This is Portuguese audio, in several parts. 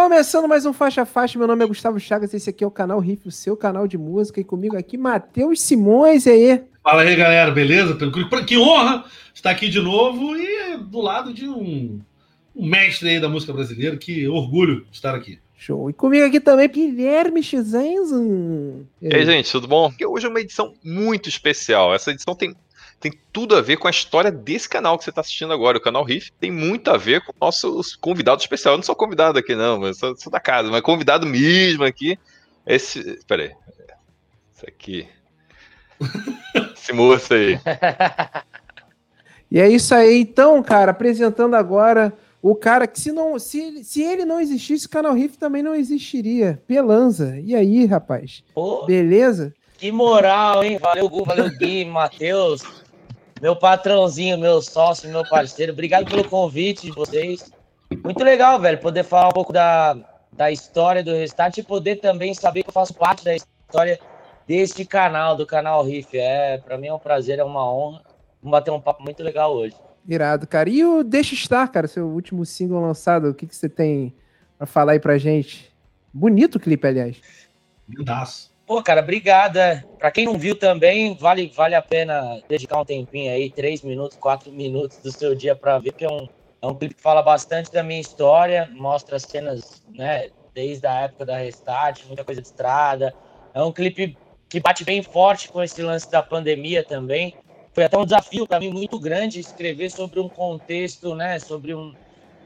Começando mais um Faixa Faixa, meu nome é Gustavo Chagas, esse aqui é o canal Riff, o seu canal de música, e comigo aqui, Matheus Simões, e aí? Fala aí, galera, beleza? Que honra estar aqui de novo e do lado de um, um mestre aí da música brasileira, que orgulho estar aqui. Show. E comigo aqui também, Guilherme Xenzo. E aí, gente, tudo bom? Hoje é uma edição muito especial. Essa edição tem tem tudo a ver com a história desse canal que você está assistindo agora, o canal Riff. Tem muito a ver com o nosso convidado especial. Eu não sou convidado aqui, não, mas sou, sou da casa, mas convidado mesmo aqui. Esse. Peraí. Esse aqui. Esse moço aí. E é isso aí, então, cara, apresentando agora o cara que se não se, se ele não existisse, o canal Riff também não existiria. Pelanza. E aí, rapaz? Pô, Beleza? Que moral, hein? Valeu, Gu, valeu, Gui, Matheus meu patrãozinho, meu sócio, meu parceiro. Obrigado pelo convite de vocês. Muito legal, velho, poder falar um pouco da, da história do Restart e poder também saber que eu faço parte da história deste canal, do canal Riff. É, para mim é um prazer, é uma honra. Vamos bater um papo muito legal hoje. Irado, cara. E o Deixa Estar, cara, seu último single lançado, o que, que você tem para falar aí pra gente? Bonito o clipe, aliás. Lindaço. Pô, cara, obrigada. Para quem não viu também, vale, vale a pena dedicar um tempinho aí, três minutos, quatro minutos do seu dia para ver, que é um, é um clipe que fala bastante da minha história, mostra cenas, né, desde a época da Restart, muita coisa de estrada. É um clipe que bate bem forte com esse lance da pandemia também. Foi até um desafio para mim muito grande escrever sobre um contexto, né, sobre um,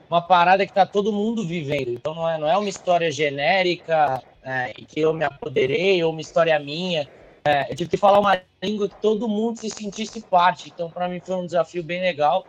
uma parada que está todo mundo vivendo. Então não é, não é uma história genérica, é, que eu me apoderei, ou uma história minha. É, eu tive que falar uma língua que todo mundo se sentisse parte. Então, para mim, foi um desafio bem legal.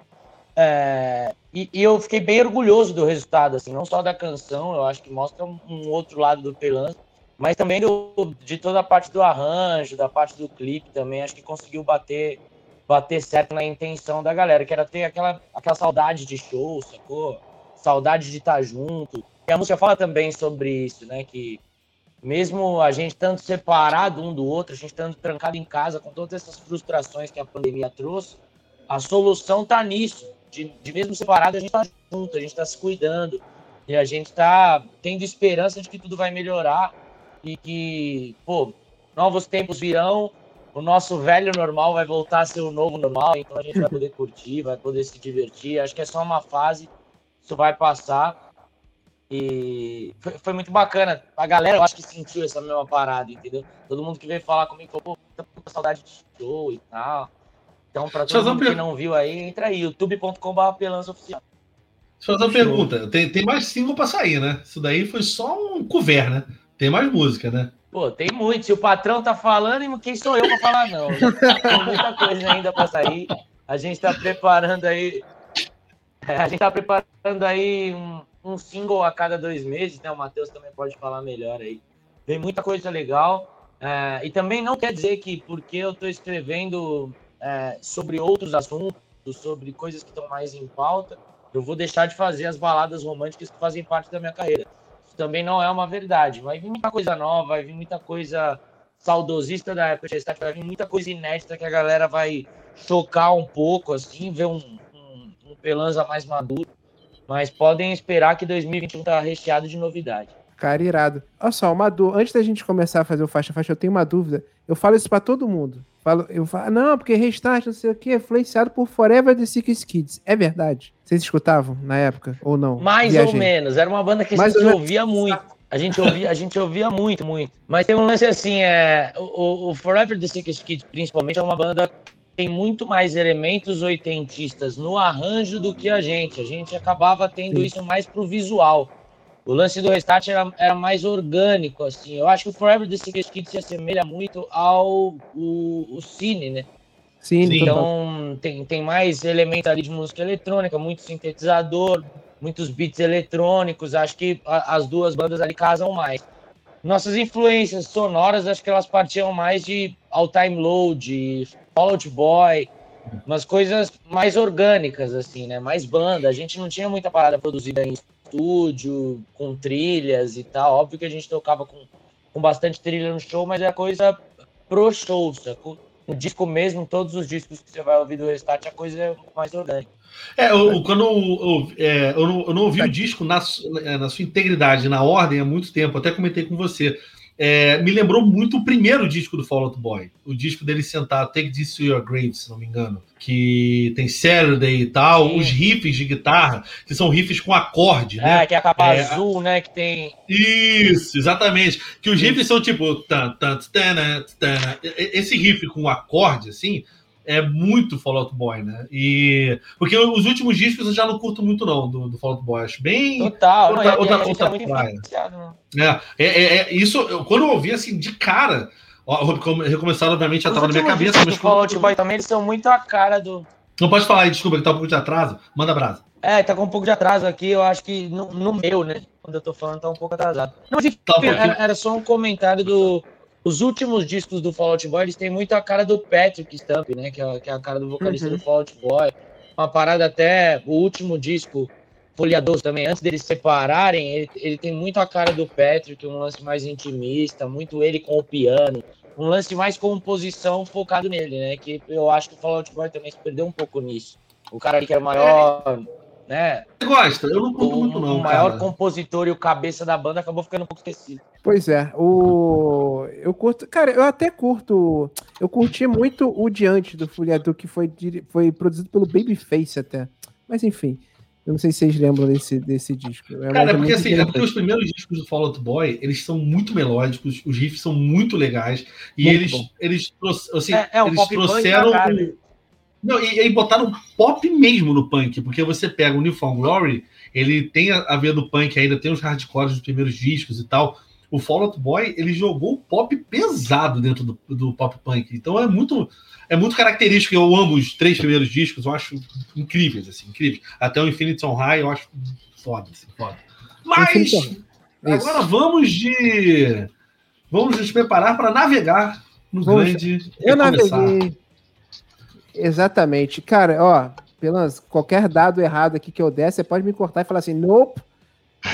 É, e, e, eu fiquei bem orgulhoso do resultado, assim, não só da canção, eu acho que mostra um, outro lado do Pelanza, mas também do, de toda a parte do arranjo, da parte do clipe também, acho que conseguiu bater, bater certo na intenção da galera, que era ter aquela, aquela saudade de show, sacou? Saudade de estar junto. E a música fala também sobre isso, né? Que mesmo a gente estando separado um do outro, a gente estando trancado em casa com todas essas frustrações que a pandemia trouxe, a solução está nisso. De, de, mesmo separado, a gente está junto, a gente está se cuidando e a gente está tendo esperança de que tudo vai melhorar e que, pô, novos tempos virão, o nosso velho normal vai voltar a ser o novo normal, então a gente vai poder curtir, vai poder se divertir. Acho que é só uma fase, isso vai passar e foi, foi, muito bacana. A galera, eu acho que sentiu essa mesma parada, entendeu? Todo mundo que veio falar comigo falou, pô, tô com saudade de show e tal. Então, pra todo mundo que não viu aí, entra aí, youtube.com.br pelança oficial. Deixa eu fazer uma pergunta. Tem, tem mais single pra sair, né? Isso daí foi só um cover, né? Tem mais música, né? Pô, tem muito. Se o patrão tá falando, quem sou eu pra falar, não? Tem muita coisa ainda pra sair. A gente tá preparando aí. A gente tá preparando aí um, um single a cada dois meses, né? O Matheus também pode falar melhor aí. Vem muita coisa legal. É, e também não quer dizer que porque eu estou escrevendo é, sobre outros assuntos, sobre coisas que estão mais em pauta, eu vou deixar de fazer as baladas românticas que fazem parte da minha carreira. Isso também não é uma verdade. Vai vir muita coisa nova, vai vir muita coisa saudosista da época de Restart, vai vir muita coisa inédita que a galera vai chocar um pouco, assim, ver um, um, um Pelanza mais maduro. Mas podem esperar que 2021 tá recheado de novidade. Cara, irado. Olha só, uma dúvida. Antes da gente começar a fazer o faixa faixa, eu tenho uma dúvida. Eu falo isso para todo mundo. Falo, eu falo, não, porque Restart, não sei o que, influenciado por Forever the Six Kids. É verdade? Vocês escutavam na época ou não? Mais Viajei. ou menos. Era uma banda que a gente ouvia muito. A gente ouvia, a gente ouvia muito, muito. Mas tem um lance assim, é, o, o Forever the Six Kids, principalmente, é uma banda tem muito mais elementos oitentistas no arranjo do que a gente. A gente acabava tendo isso mais pro visual. O lance do Restart era, era mais orgânico, assim. Eu acho que o Forever the Secret Kid se assemelha muito ao o, o Cine, né? Sim, então tem, tem mais elementos ali de música eletrônica, muito sintetizador, muitos beats eletrônicos. Acho que a, as duas bandas ali casam mais. Nossas influências sonoras, acho que elas partiam mais de All Time Low, de Fall Out Boy, umas coisas mais orgânicas, assim, né? Mais banda. A gente não tinha muita parada produzida em estúdio, com trilhas e tal. Óbvio que a gente tocava com, com bastante trilha no show, mas é coisa pro show, sacou? No disco mesmo, todos os discos que você vai ouvir do Restart, a coisa é mais orgânica. É, eu, quando eu, eu, é, eu, não, eu não ouvi o disco na, na sua integridade, na ordem, há muito tempo, até comentei com você. É, me lembrou muito o primeiro disco do Fall Out Boy. O disco dele sentado, Take This to Your Grave, se não me engano. Que tem Saturday e tal, Sim. os riffs de guitarra, que são riffs com acorde, né? É, que é a capa é, azul, né? Que tem. Isso, exatamente. Que os riffs são tipo. Tan, tan, tan, tan, esse riff com acorde, assim, é muito Fall Out Boy, né? E porque os últimos discos eu já não curto muito não do, do Fall Out Boy, acho bem total, outra, não, é, outra, é, outra, outra praia. É, é, é, é, isso eu, quando eu ouvi assim de cara, recomeçaram obviamente já estava na minha cabeça, mas Fall Out Boy também eles são muito a cara do Não pode falar aí, desculpa, que tá um pouco de atraso. Manda brasa. É, tá com um pouco de atraso aqui, eu acho que no, no meu, né? Quando eu tô falando, tá um pouco atrasado. Não, mas, tá um era, era só um comentário do os últimos discos do Fallout Boy, eles têm muito a cara do Patrick Stump, né? Que é, que é a cara do vocalista uhum. do Fallout Boy. Uma parada até, o último disco, Folhadoso também, antes deles separarem, ele, ele tem muito a cara do Patrick, um lance mais intimista, muito ele com o piano, um lance mais composição focado nele, né? Que eu acho que o Fallout Boy também se perdeu um pouco nisso. O cara ali que era o maior né? Você gosta? Eu não curto muito, não. O maior cara. compositor e o cabeça da banda acabou ficando um pouco esquecido. Pois é, o. Eu curto. Cara, eu até curto. Eu curti muito o Diante do Furiador, que foi, foi produzido pelo Babyface até. Mas enfim. Eu não sei se vocês lembram desse, desse disco. É Cara, é porque assim, é porque os primeiros discos do Fall Out Boy, eles são muito melódicos, os riffs são muito legais, e muito eles, eles, assim, é, é um eles trouxeram. Não, e, e botaram pop mesmo no punk, porque você pega o New Found Glory, ele tem a, a ver do punk ainda, tem os hardcores dos primeiros discos e tal. O Fall Out Boy, ele jogou pop pesado dentro do, do pop punk. Então é muito é muito característico. Eu amo os três primeiros discos, eu acho incríveis, assim, incríveis. Até o Infinity on High eu acho foda, assim, foda. Mas agora vamos de vamos nos preparar para navegar no vamos, grande. Eu naveguei. Exatamente. Cara, ó, pelas, qualquer dado errado aqui que eu der, você pode me cortar e falar assim, nope,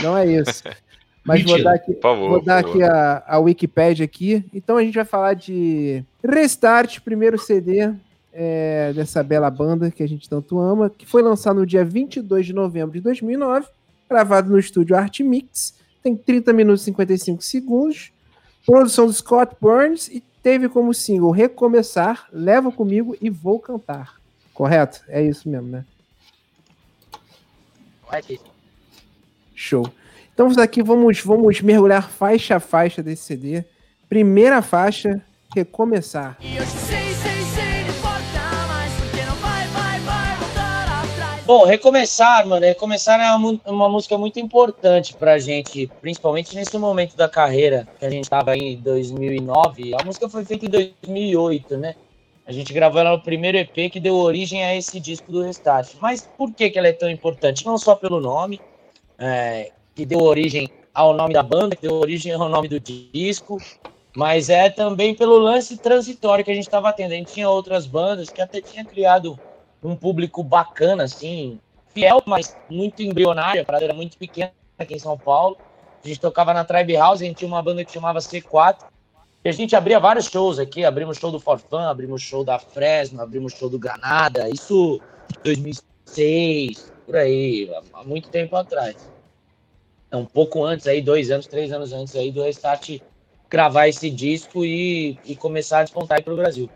não é isso. Mas Mentira, vou dar aqui, favor, vou dar aqui a, a Wikipedia aqui. Então a gente vai falar de Restart, primeiro CD é, dessa bela banda que a gente tanto ama, que foi lançado no dia 22 de novembro de 2009, gravado no estúdio Art Mix, tem 30 minutos e 55 segundos, produção do Scott Burns e teve como single Recomeçar, Leva Comigo e Vou Cantar. Correto? É isso mesmo, né? Show. Então aqui vamos, vamos mergulhar faixa a faixa desse CD. Primeira faixa, Recomeçar. E eu sei Bom, recomeçar, mano, recomeçar é uma, uma, música muito importante pra gente, principalmente nesse momento da carreira que a gente tava em 2009. A música foi feita em 2008, né? A gente gravou ela no primeiro EP que deu origem a esse disco do Restart. Mas por que, que ela é tão importante? Não só pelo nome, é, que deu origem ao nome da banda, que deu origem ao nome do disco, mas é também pelo lance transitório que a gente estava tendo. A gente tinha outras bandas que até tinha criado um público bacana, assim, fiel, mas muito embrionário, a parada era muito pequena aqui em São Paulo. A gente tocava na Tribe House, a gente tinha uma banda que chamava C4, e a gente abria vários shows aqui, abrimos show do Forfan, abrimos show da Fresno, abrimos show do Granada, isso 2006, por aí, há muito tempo atrás. É um pouco antes aí, dois anos, três anos antes aí do Restart gravar esse disco e, e começar a despontar para o Brasil.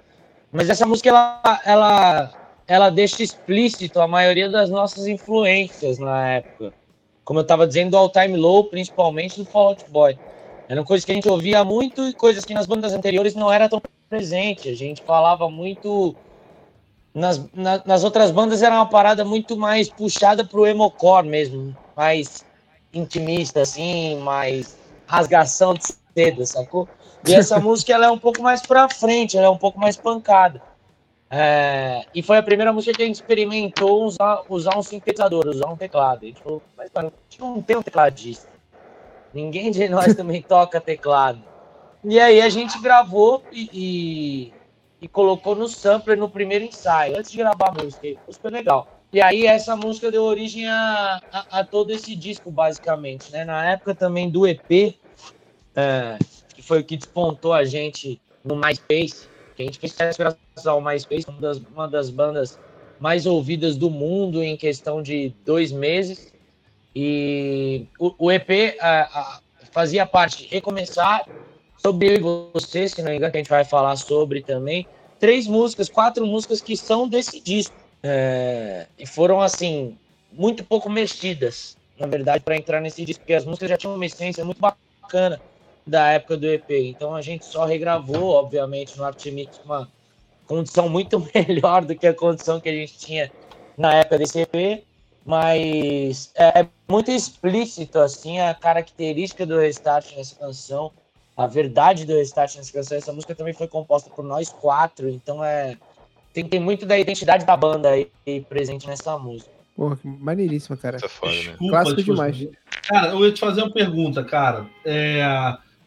Mas essa música, ela, ela ela deixa explícito a maioria das nossas influências na época. Como eu estava dizendo, do All Time Low, principalmente do Fall Out Boy. Eram coisas que a gente ouvia muito e coisas que nas bandas anteriores não era tão presente. A gente falava muito. Nas, na, nas outras bandas era uma parada muito mais puxada pro emocore mesmo, mais intimista, assim, mais rasgação de seda, sacou? E essa música ela é um pouco mais pra frente, ela é um pouco mais pancada. É, e foi a primeira música que a gente experimentou usar, usar um sintetizador, usar um teclado. A gente falou, mas cara, a gente não tem um tecladista. Ninguém de nós também toca teclado. E aí a gente gravou e, e, e, colocou no sampler no primeiro ensaio, antes de gravar a música. Foi legal. E aí essa música deu origem a, a, a, todo esse disco, basicamente. Né? Na época também do EP, é, que foi o que despontou a gente no MySpace, que a gente fez graças ao MySpace, uma das, uma das bandas mais ouvidas do mundo em questão de dois meses. E o, o EP a, a, fazia parte recomeçar sobre eu e você, se não me engano, que a gente vai falar sobre também. Três músicas, quatro músicas que são desse disco. É, e foram, assim, muito pouco mexidas, na verdade, para entrar nesse disco, porque as músicas já tinham uma essência muito bacana da época do EP. Então a gente só regravou, obviamente, no Artimix uma condição muito melhor do que a condição que a gente tinha na época desse EP, mas é, é muito explícito assim a característica do Restart nessa canção, a verdade do Restart nessa canção. Essa música também foi composta por nós quatro, então é tem, tem muito da identidade da banda aí presente nessa música. Porra, que maneiríssima, cara. É foda, né? Clássico demais. Cara, eu ia te fazer uma pergunta, cara. É,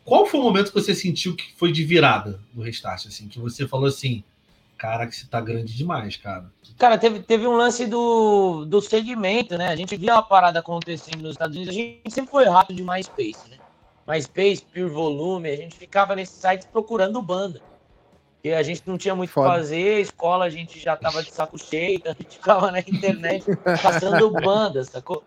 qual foi o momento que você sentiu que foi de virada no Restart, assim, que você falou assim, cara, que você tá grande demais, cara? Cara, teve, teve um lance do, do segmento, né? A gente via a parada acontecendo nos Estados Unidos, a gente sempre foi rato de MySpace, né? MySpace, Pure Volume, a gente ficava nesses sites procurando banda. Porque a gente não tinha muito o que fazer, escola a gente já tava de saco cheio, então a gente ficava na internet passando banda, sacou?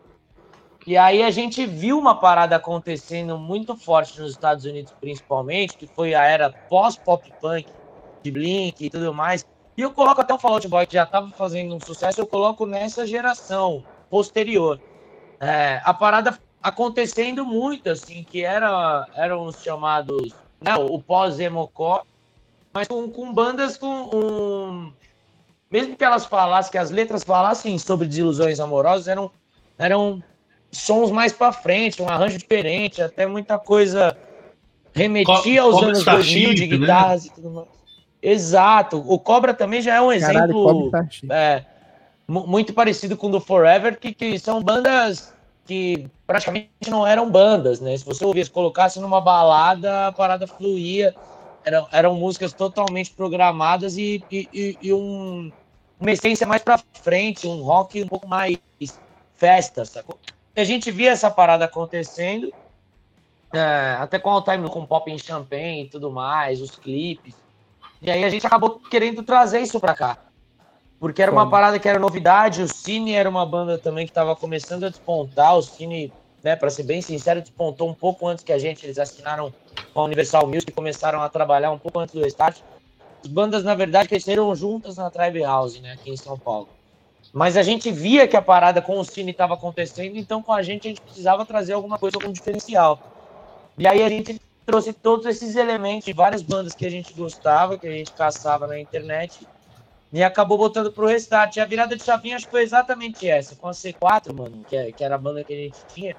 E aí a gente viu uma parada acontecendo muito forte nos Estados Unidos, principalmente, que foi a era pós-pop punk, de Blink e tudo mais. E eu coloco até o Fall Out Boy, que já estava fazendo um sucesso, eu coloco nessa geração posterior. É, a parada acontecendo muito, assim, que era, eram os chamados, né, o pós-emocore, mas com, com bandas com um, mesmo que elas falassem, que as letras falassem sobre desilusões amorosas, eram, eram sons mais para frente, um arranjo diferente, até muita coisa remetia aos anos 2000 de né? guitarras né? e tudo mais. Exato. O Cobra também já é um exemplo Caralho, é, muito parecido com o do Forever, que, que são bandas que praticamente não eram bandas, né? Se você ouvisse, colocasse numa balada, a parada fluía. Eram, eram músicas totalmente programadas e, e, e um, uma essência mais para frente, um rock um pouco mais festa, sacou? a gente via essa parada acontecendo, é, até com o time com pop em champanhe e tudo mais, os clipes. E aí a gente acabou querendo trazer isso para cá. Porque era uma parada que era novidade, o Cine era uma banda também que estava começando a despontar, o Cine, né, para ser bem sincero, despontou um pouco antes que a gente, eles assinaram com a Universal Music e começaram a trabalhar um pouco antes do Restart. As bandas, na verdade, cresceram juntas na Tribe House, né, aqui em São Paulo. Mas a gente via que a parada com o Cine estava acontecendo, então com a gente a gente precisava trazer alguma coisa como diferencial. E aí a gente trouxe todos esses elementos de várias bandas que a gente gostava, que a gente caçava na internet, e acabou botando pro restart. E a virada de chavinha acho que foi exatamente essa, com a C4, mano, que, é, que era a banda que a gente tinha.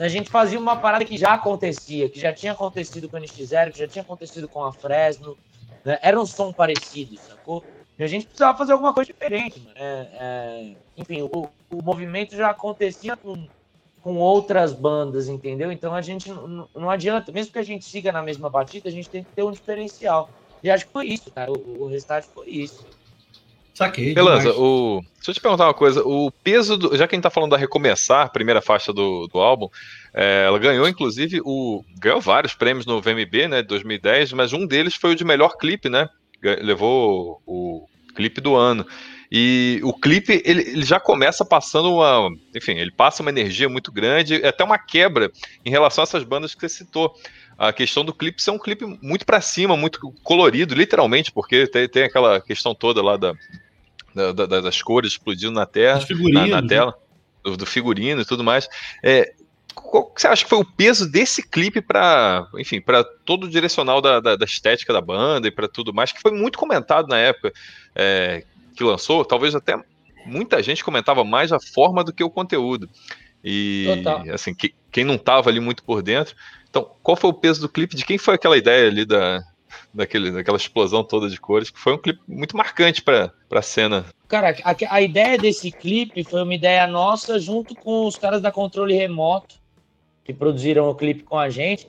A gente fazia uma parada que já acontecia, que já tinha acontecido com a NX0, que já tinha acontecido com a Fresno. Né? Era um som parecido, sacou? E a gente precisava fazer alguma coisa diferente. É, é, enfim, o, o movimento já acontecia com, com outras bandas, entendeu? Então a gente não, não adianta, mesmo que a gente siga na mesma batida, a gente tem que ter um diferencial. E acho que foi isso, cara. O, o restart foi isso. Saquei. Beleza, o... deixa eu te perguntar uma coisa. O peso, do... já que a gente tá falando da Recomeçar, primeira faixa do, do álbum, é, ela ganhou, inclusive, o. Ganhou vários prêmios no VMB, né, de 2010, mas um deles foi o de melhor clipe, né? Levou o clipe do ano. E o clipe, ele, ele, já começa passando uma. Enfim, ele passa uma energia muito grande, é até uma quebra em relação a essas bandas que você citou. A questão do clipe ser um clipe muito para cima, muito colorido, literalmente, porque tem, tem aquela questão toda lá da, da, da das cores explodindo na terra, na, na, né? tela, do, do, figurino e tudo mais. É, qual você acha que foi o peso desse clipe para, enfim, para todo o direcional da, da, da, estética da banda e para tudo mais, que foi muito comentado na época é, que lançou, talvez até muita gente comentava mais a forma do que o conteúdo. E Total. assim, que, quem não estava ali muito por dentro. Então, qual foi o peso do clipe? De quem foi aquela ideia ali da, daquele, daquela explosão toda de cores, que foi um clipe muito marcante para a cena. Cara, a, a, ideia desse clipe foi uma ideia nossa junto com os caras da Controle Remoto, que produziram o clipe com a gente.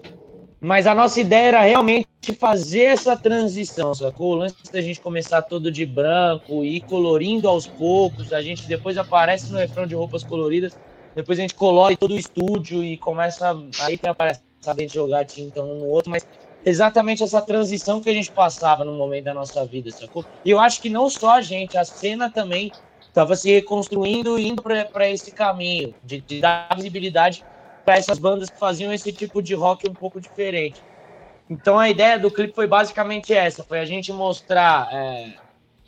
Mas a nossa ideia era realmente fazer essa transição, sacou? Lance da gente começar todo de branco e colorindo aos poucos, a gente depois aparece no refrão de roupas coloridas, depois a gente colore todo o estúdio e começa. Aí tem aparece saber jogar tinta um no outro, mas exatamente essa transição que a gente passava no momento da nossa vida, sacou? E eu acho que não só a gente, a cena também estava se reconstruindo e indo para esse caminho de, de dar visibilidade para essas bandas que faziam esse tipo de rock um pouco diferente. Então a ideia do clipe foi basicamente essa, foi a gente mostrar, é,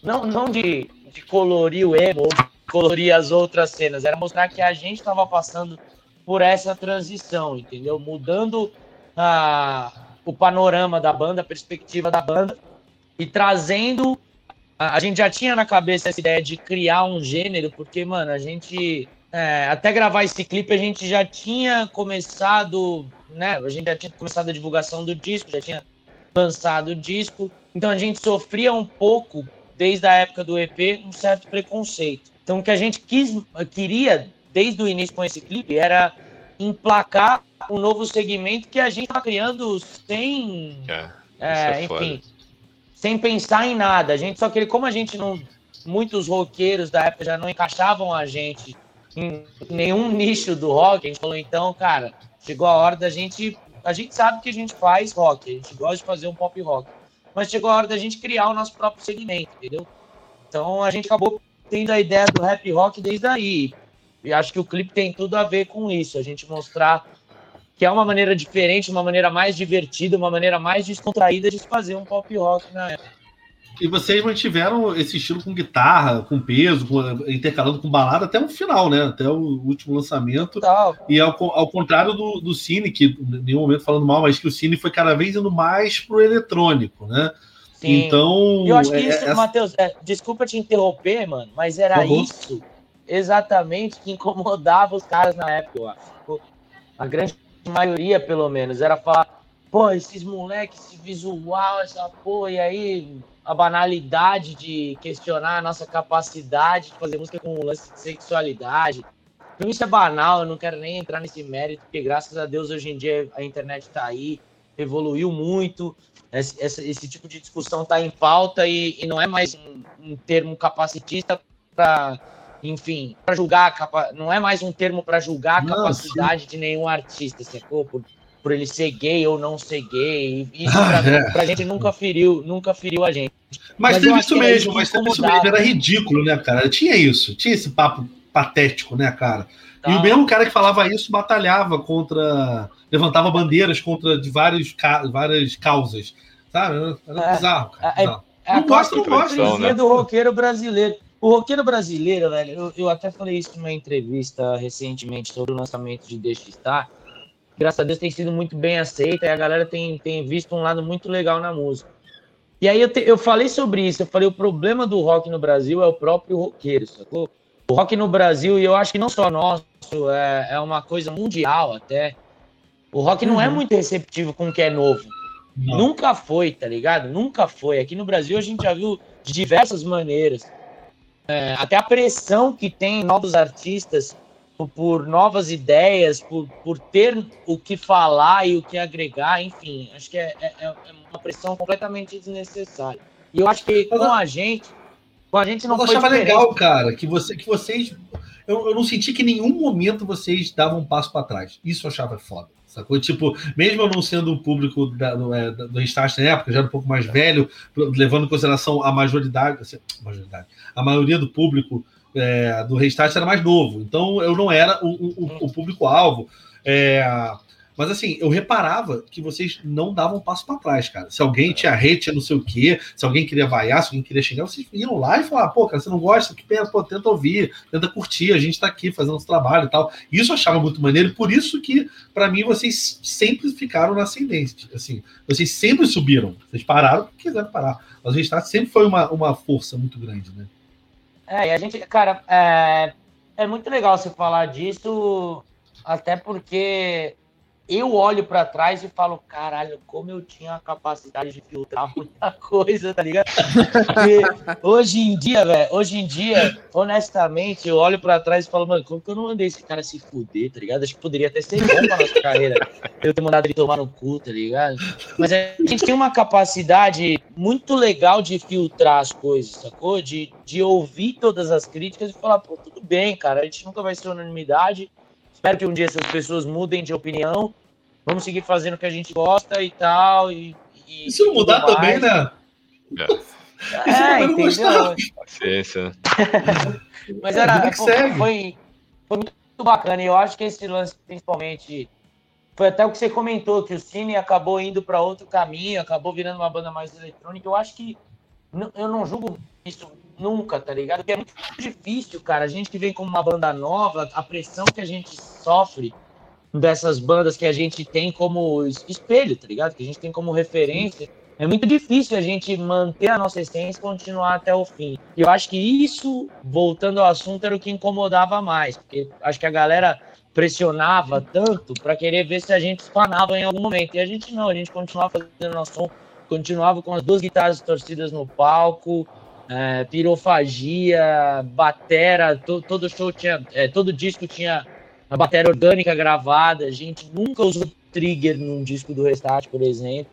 não, não de, de colorir o emo, ou colorir as outras cenas, era mostrar que a gente estava passando por essa transição, entendeu? Mudando a, o panorama da banda, a perspectiva da banda, e trazendo. A, a gente já tinha na cabeça essa ideia de criar um gênero, porque, mano, a gente. É, até gravar esse clipe, a gente já tinha começado, né? A gente já tinha começado a divulgação do disco, já tinha lançado o disco. Então a gente sofria um pouco, desde a época do EP, um certo preconceito. Então o que a gente quis, queria desde o início com esse clipe era emplacar um novo segmento que a gente está criando sem, é, é, enfim, sem pensar em nada. A gente só queria, como a gente não, muitos roqueiros da época já não encaixavam a gente em nenhum nicho do rock, a gente falou então, cara, chegou a hora da gente, a gente sabe que a gente faz rock, a gente gosta de fazer um pop rock, mas chegou a hora da gente criar o nosso próprio segmento, entendeu? Então a gente acabou tendo a ideia do rap rock desde aí. E acho que o clipe tem tudo a ver com isso, a gente mostrar que é uma maneira diferente, uma maneira mais divertida, uma maneira mais descontraída de fazer um pop rock na época. E vocês mantiveram esse estilo com guitarra, com peso, com, intercalando com balada até o final, né? Até o último lançamento. E ao, ao contrário do, do Cine, que em nenhum momento falando mal, mas que o Cine foi cada vez indo mais pro eletrônico, né? Sim. Então. Eu acho que é, isso, é, Matheus, é, desculpa te interromper, mano, mas era isso exatamente que incomodava os caras na época, eu acho. A grande maioria, pelo menos, era falar, pô, esses moleques, esse visual, essa porra, e aí a banalidade de questionar a nossa capacidade de fazer música com lance de sexualidade. Então, isso é banal, eu não quero nem entrar nesse mérito, porque graças a Deus hoje em dia a internet está aí, evoluiu muito, esse, esse, esse, tipo de discussão está em pauta e, e, não é mais um, um termo capacitista para enfim, para julgar, não é mais um termo para julgar a capacidade de nenhum artista, sacou? Por, por ele ser gay ou não ser gay. Isso ah, pra, é. pra gente nunca feriu, nunca feriu a gente. Mas, mas teve isso mesmo, mas teve isso mesmo, era ridículo, né, cara? Tinha isso, tinha esse papo patético, né, cara? Tá. E o mesmo cara que falava isso batalhava contra. levantava bandeiras contra de vários, várias causas. Sabe? Era é, bizarro, cara. É, é, não gosta, não gosta. Né? do roqueiro brasileiro. O roqueiro brasileiro, velho, eu, eu até falei isso numa entrevista recentemente sobre o lançamento de Deixa Estar. Graças a Deus tem sido muito bem aceita e a galera tem, tem visto um lado muito legal na música. E aí eu, te, eu falei sobre isso, eu falei, o problema do rock no Brasil é o próprio roqueiro, sacou? O rock no Brasil, e eu acho que não só nosso, é, é uma coisa mundial até. O rock não é uhum. muito receptivo com o que é novo. Não. Nunca foi, tá ligado? Nunca foi. Aqui no Brasil a gente já viu de diversas maneiras é, até a pressão que tem novos artistas por, novas ideias, por, por ter o que falar e o que agregar, enfim, acho que é, é, é uma pressão completamente desnecessária. E eu acho que com a gente, com a gente não eu foi achava diferente. legal, cara, que, você, que vocês. Eu, eu não senti que em nenhum momento vocês davam um passo para trás. Isso eu achava foda. Sacou? Tipo, mesmo eu não sendo um público da, do, é, do Restart na época, já era um pouco mais velho, levando em consideração a majoridade, assim, majoridade a maioria do público é, do Restart era mais novo. Então eu não era o, o, o público-alvo. É, mas assim, eu reparava que vocês não davam um passo para trás, cara. Se alguém é. tinha hate, não sei o quê, se alguém queria vaiar, se alguém queria xingar, vocês iam lá e falavam, pô, cara, você não gosta? Que pena, pô, tenta ouvir, tenta curtir, a gente tá aqui fazendo nosso trabalho e tal. Isso eu achava muito maneiro, por isso que, para mim, vocês sempre ficaram na ascendente. Assim, vocês sempre subiram. Vocês pararam porque quiseram parar. Mas o Restart sempre foi uma, uma força muito grande, né? É, e a gente, cara, é, é muito legal você falar disso, até porque eu olho para trás e falo, caralho, como eu tinha a capacidade de filtrar muita coisa, tá ligado? Hoje em dia, velho, hoje em dia, honestamente, eu olho para trás e falo, mano, como que eu não mandei esse cara se fuder, tá ligado? Acho que poderia até ser bom pra nossa carreira eu ter mandado ele tomar no cu, tá ligado? Mas a gente tem uma capacidade muito legal de filtrar as coisas, sacou? De, de ouvir todas as críticas e falar, pô, tudo bem, cara, a gente nunca vai ser unanimidade, Espero que um dia essas pessoas mudem de opinião. Vamos seguir fazendo o que a gente gosta e tal. E, e se não mudar também, né? É, entendeu? Paciência. Mas era, foi, foi, foi muito bacana. E eu acho que esse lance, principalmente, foi até o que você comentou, que o Cine acabou indo para outro caminho, acabou virando uma banda mais eletrônica. Eu acho que eu não julgo isso nunca, tá ligado? Porque é muito difícil, cara. A gente que vem como uma banda nova, a pressão que a gente sofre dessas bandas que a gente tem como espelho, tá ligado? Que a gente tem como referência. É muito difícil a gente manter a nossa essência e continuar até o fim. E eu acho que isso, voltando ao assunto, era o que incomodava mais. Porque acho que a galera pressionava tanto para querer ver se a gente espanava em algum momento. E a gente não, a gente continuava fazendo nosso som, continuava com as duas guitarras torcidas no palco, é, pirofagia, batera, to, todo show tinha, é, todo disco tinha a bateria orgânica gravada. A gente nunca usou trigger num disco do Restart, por exemplo.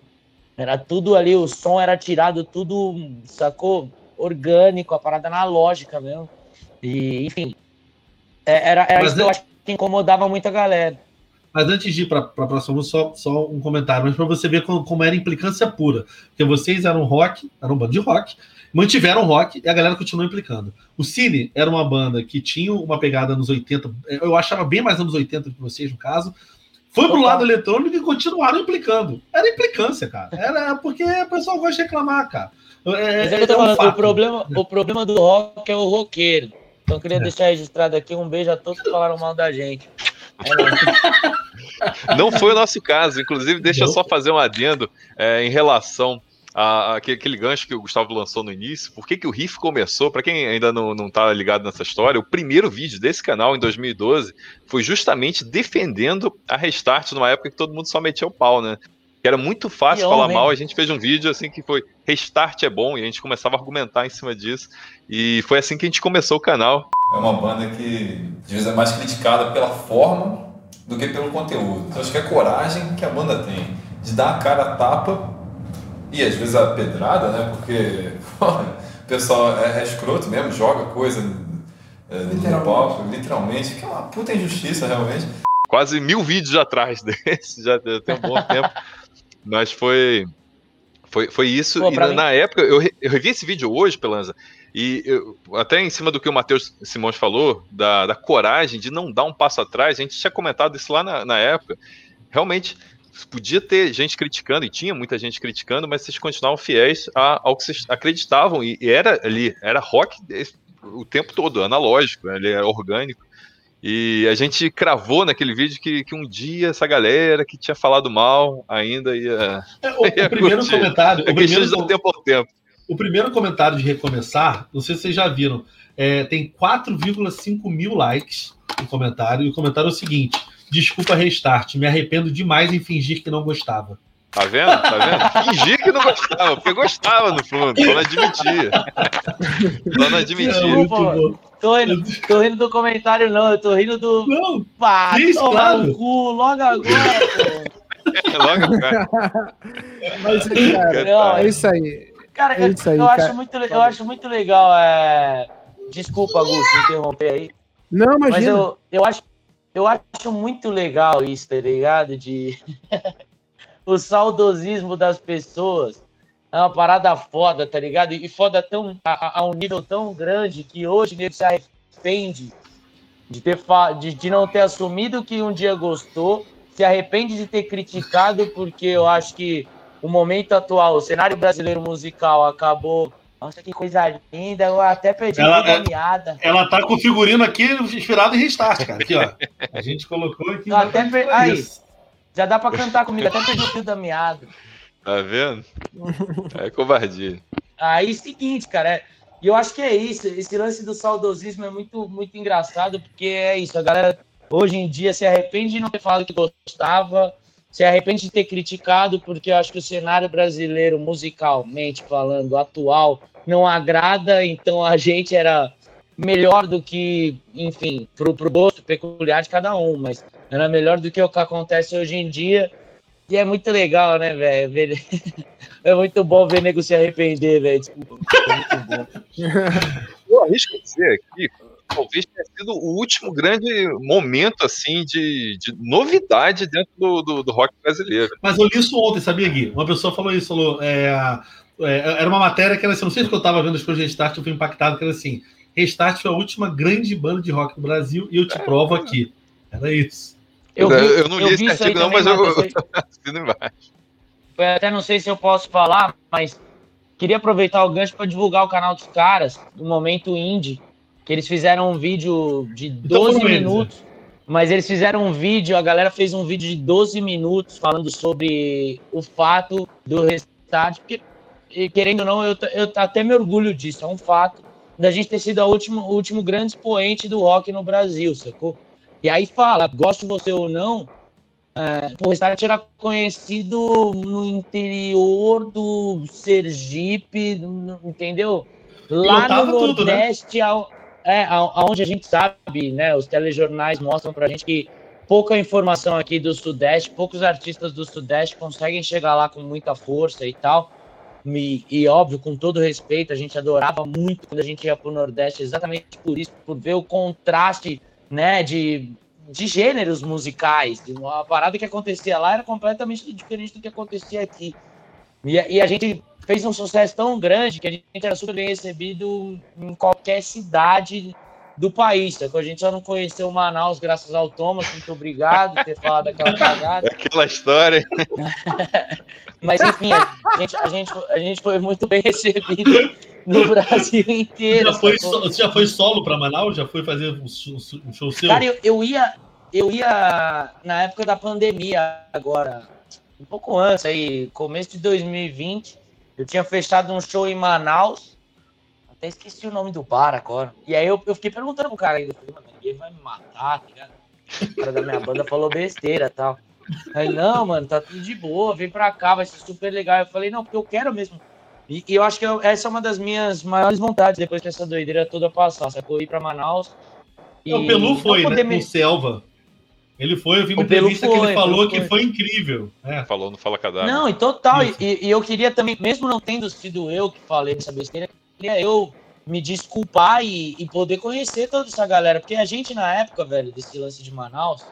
Era tudo ali, o som era tirado, tudo, sacou? Orgânico, a parada analógica mesmo. E, enfim, é, era, era isso que eu acho que incomodava muito a galera. Mas antes de ir para a próxima, só, só um comentário, mas para você ver como, como, era implicância pura. Porque vocês eram rock, eram um bando de rock, mantiveram rock e a galera continuou implicando. O Cine era uma banda que tinha uma pegada nos 80, eu achava bem mais anos 80 que vocês, no caso. Foi pro lado eletrônico e continuaram implicando. Era implicância, cara. Era porque o pessoal gosta de reclamar, cara. É, Mas é, é um o, problema, o problema do rock é o roqueiro. Então eu queria é. deixar registrado aqui um beijo a todos que falaram mal da gente. É, não foi o nosso caso. Inclusive, deixa eu só fazer um adendo é, em relação a, aquele gancho que o Gustavo lançou no início, por que, que o riff começou? Para quem ainda não, não tá ligado nessa história, o primeiro vídeo desse canal em 2012 foi justamente defendendo a Restart numa época que todo mundo só metia o pau, né? Que era muito fácil falar mal. A gente fez um vídeo assim que foi Restart é bom e a gente começava a argumentar em cima disso. E foi assim que a gente começou o canal. É uma banda que às vezes é mais criticada pela forma do que pelo conteúdo. Então acho que é a coragem que a banda tem de dar a cara a tapa e às vezes a pedrada, né? Porque o pessoal é, é escroto mesmo, joga coisa é, no palco, literalmente, que é uma puta injustiça realmente. Quase mil vídeos atrás desse, já tem um bom tempo. Mas foi, foi, foi isso. Pô, e na, na, época, eu, eu revi esse vídeo hoje, Pelanza, e eu, até em cima do que o Matheus Simões falou, da, da coragem de não dar um passo atrás, a gente tinha comentado isso lá na, na época. Realmente, podia ter gente criticando, e tinha muita gente criticando, mas vocês continuavam fiéis ao que vocês acreditavam, e, era ali, era rock o tempo todo, analógico, né? ele é orgânico. E a gente cravou naquele vídeo que, que um dia essa galera que tinha falado mal ainda ia. É, o, ia o primeiro curtir. comentário. É o primeiro, de tempo ao tempo. O primeiro comentário de recomeçar, não sei se vocês já viram, é, tem 4,5 mil likes no comentário, e o comentário é o seguinte: Desculpa restart, me arrependo demais em fingir que não gostava. Tá vendo? Tá vendo? Fingir que não gostava, porque gostava no fundo, só não admitia. Só não admitia. É Pô, tô, rindo, tô rindo do comentário, não, eu tô rindo do. Não, Pá, isso, claro. cu, logo agora, pô. logo agora. Mas, cara, não, é isso aí. Cara, é isso aí, eu, cara. Acho muito, eu acho muito legal. É... Desculpa, Augusto, interromper aí. Não, imagina. Mas eu, eu acho eu acho muito legal isso, tá ligado? De o saudosismo das pessoas. É uma parada foda, tá ligado? E foda tão, a, a um nível tão grande que hoje ele se arrepende de, ter de, de não ter assumido que um dia gostou, se arrepende de ter criticado, porque eu acho que o momento atual, o cenário brasileiro musical acabou nossa, que coisa linda, eu até perdi ela, a meada. Ela tá com o figurino aqui inspirado em restart, cara. Aqui, ó. A gente colocou aqui. até per... Aí, já dá pra cantar comigo, até perdi o fio da meada. Tá vendo? É covardia. Aí, seguinte, cara, é... e eu acho que é isso. Esse lance do saudosismo é muito, muito engraçado, porque é isso. A galera hoje em dia se arrepende de não ter falado que gostava, se arrepende de ter criticado, porque eu acho que o cenário brasileiro, musicalmente falando, atual, não agrada, então a gente era melhor do que, enfim, pro, pro gosto peculiar de cada um, mas era melhor do que o que acontece hoje em dia. E é muito legal, né, velho? É muito bom ver nego se arrepender, velho. Desculpa. É muito bom. Eu arrisco aqui, talvez tenha sido o último grande momento assim de, de novidade dentro do, do, do, rock brasileiro. Mas eu li isso ontem, sabia, Gui? Uma pessoa falou isso, falou. É, é, era uma matéria que era assim, não sei se eu estava vendo as coisas de Restart, eu fui impactado, que era assim, Restart foi a última grande banda de rock do Brasil e eu te é, provo aqui. Era isso. Eu, vi, eu não li eu esse artigo não, mas eu. Eu até não sei se eu posso falar, mas queria aproveitar o gancho para divulgar o canal dos caras, do Momento Indie, que eles fizeram um vídeo de 12 então, minutos, mas eles fizeram um vídeo, a galera fez um vídeo de 12 minutos falando sobre o fato do Restart, porque e querendo ou não, eu, eu até me orgulho disso, é um fato da gente ter sido o último, o último grande expoente do rock no Brasil, sacou? E aí fala, gosto você ou não, é, o Restart era conhecido no interior do Sergipe, entendeu? Lá no Nordeste, tudo, né? ao, é, aonde a gente sabe, né? Os telejornais mostram pra gente que pouca informação aqui do Sudeste, poucos artistas do Sudeste conseguem chegar lá com muita força e tal. E, e, óbvio, com todo respeito, a gente adorava muito quando a gente ia para o Nordeste, exatamente por isso, por ver o contraste né, de, de gêneros musicais. Uma parada que acontecia lá era completamente diferente do que acontecia aqui. E, e a gente fez um sucesso tão grande que a gente era super bem recebido em qualquer cidade do país. Tá? A gente só não conheceu Manaus graças ao Thomas. Muito obrigado por ter falado aquela cagada. Aquela história. Mas enfim, a gente, a, gente, a gente foi muito bem recebido no Brasil inteiro. Já foi, você já foi solo para Manaus? Já foi fazer um, um show seu? Cara, eu, eu, ia, eu ia na época da pandemia agora, um pouco antes aí, começo de 2020. Eu tinha fechado um show em Manaus. Até esqueci o nome do bar agora. E aí eu, eu fiquei perguntando pro cara ainda, ninguém vai me matar, tá ligado? O cara da minha banda falou besteira e tal. Aí, não, mano, tá tudo de boa, vem pra cá, vai ser super legal. Eu falei, não, porque eu quero mesmo. E, e eu acho que eu, essa é uma das minhas maiores vontades depois que essa doideira toda passar, sacou? Ir pra Manaus. E... O Pelu foi, né? Me... Com Selva. Ele foi, eu vi uma entrevista foi, que ele falou que foi incrível. É. Falou no Fala Cadáver. Não, e total. E, e, eu queria também, mesmo não tendo sido eu que falei dessa besteira, queria eu me desculpar e, e poder conhecer toda essa galera. Porque a gente, na época, velho, desse lance de Manaus,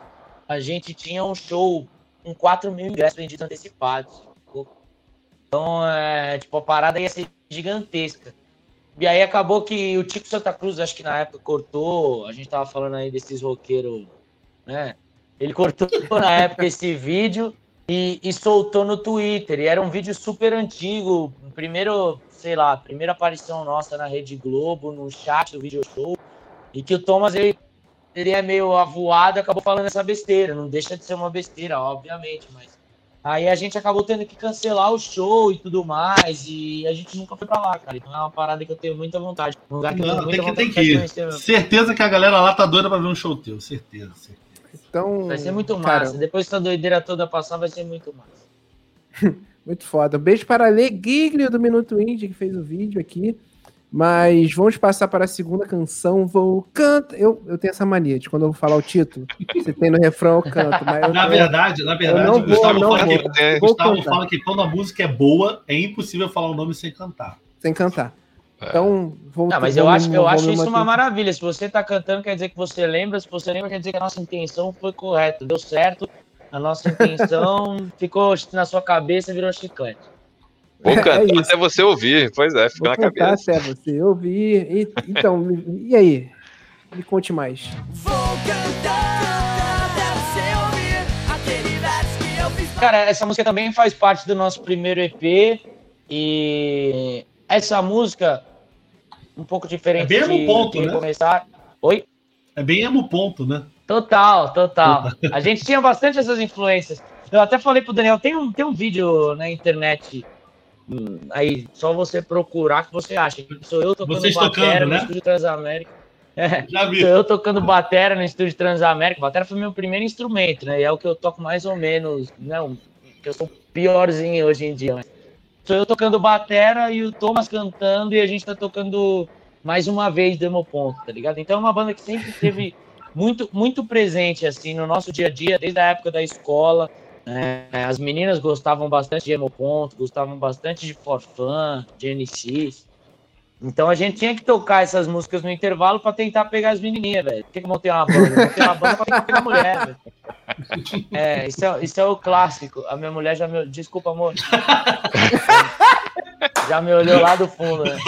a gente tinha um show com 4 mil ingressos vendidos antecipados. Então, é, tipo, a parada ia ser gigantesca. E aí acabou que o Tico Santa Cruz, acho que na época cortou, a gente tava falando aí desses roqueiros, né? Ele cortou na época esse vídeo e, e, soltou no Twitter. E era um vídeo super antigo, primeiro, sei lá, primeira aparição nossa na Rede Globo, no chat do video show. E que o Thomas, ele ele é meio avoado acabou falando essa besteira. Não deixa de ser uma besteira, obviamente, mas. Aí a gente acabou tendo que cancelar o show e tudo mais, e a gente nunca foi pra lá, cara. Então é uma parada que eu tenho muita vontade. Um lugar que Não, eu tenho muita tem que, tem que ir. Certeza que a galera lá tá doida pra ver um show teu, certeza, certeza. Então, vai ser muito massa. Cara... Depois que essa doideira toda passar, vai ser muito massa. muito foda. Um beijo para a Legiglio do Minuto Indie, que fez o vídeo aqui. Mas vamos passar para a segunda canção. Vou canta. Eu, eu tenho essa mania de quando eu vou falar o título, você tem no refrão, eu canto. Mas na verdade, na verdade, o Gustavo, fala, que, Gustavo fala que quando a música é boa, é impossível falar o nome sem cantar. Sem cantar. É. Então, vou. Não, mas eu acho, eu acho isso uma maravilha. Se você está cantando, quer dizer que você lembra. Se você lembra, quer dizer que a nossa intenção foi correta. Deu certo. A nossa intenção ficou na sua cabeça e virou chiclete. Vou é cantar é até você ouvir, pois é, fica Vou na cabeça. Até você ouvir. E, então, e aí? Me conte mais. Vou cantar até você ouvir aquele verso que eu fiz. Cara, essa música também faz parte do nosso primeiro EP. E essa música, um pouco diferente é bem de, ponto, de né? começar. Oi? É bem emo ponto, né? Total, total. A gente tinha bastante essas influências. Eu até falei pro Daniel, tem um, tem um vídeo na internet Aí só você procurar que você acha. Sou eu tocando Vocês batera tocando, né? no Estúdio Transamérica. É, Já vi. Sou eu tocando batera no Estúdio Transamérica. Batera foi meu primeiro instrumento, né? E é o que eu toco mais ou menos. Não, que eu sou piorzinho hoje em dia. Mas eu tocando batera e o Thomas cantando e a gente tá tocando mais uma vez Demo Ponto, tá ligado? Então é uma banda que sempre teve muito, muito presente assim no nosso dia a dia, desde a época da escola. É, as meninas gostavam bastante de Emo Ponto, gostavam bastante de Forfan, de NX. Então a gente tinha que tocar essas músicas no intervalo para tentar pegar as menininhas, velho. Por que, que eu montei uma banda? Eu montei uma banda pra pegar mulher, velho. É, isso é, isso é o clássico. A minha mulher já me. Desculpa, amor. Já me olhou lá do fundo, né?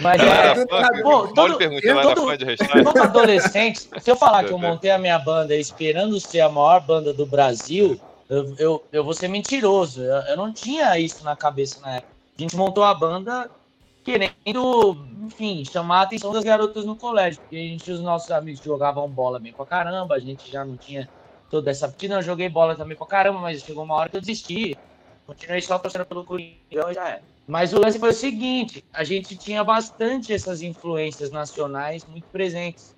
Mas é. Pô, todo, todo, todo adolescente, se eu falar que eu montei a minha banda esperando ser a maior banda do Brasil, eu, eu, eu vou ser mentiroso. Eu, eu não tinha isso na cabeça na época. A gente montou a banda querendo, enfim, chamar a atenção das garotas no colégio. Porque a gente, os nossos amigos jogavam bola bem pra caramba, a gente já não tinha toda essa partida. Eu joguei bola também pra caramba, mas chegou uma hora que eu desisti. Continuei só torcendo pelo Coringão e já é. Mas o lance foi o seguinte: a gente tinha bastante essas influências nacionais muito presentes.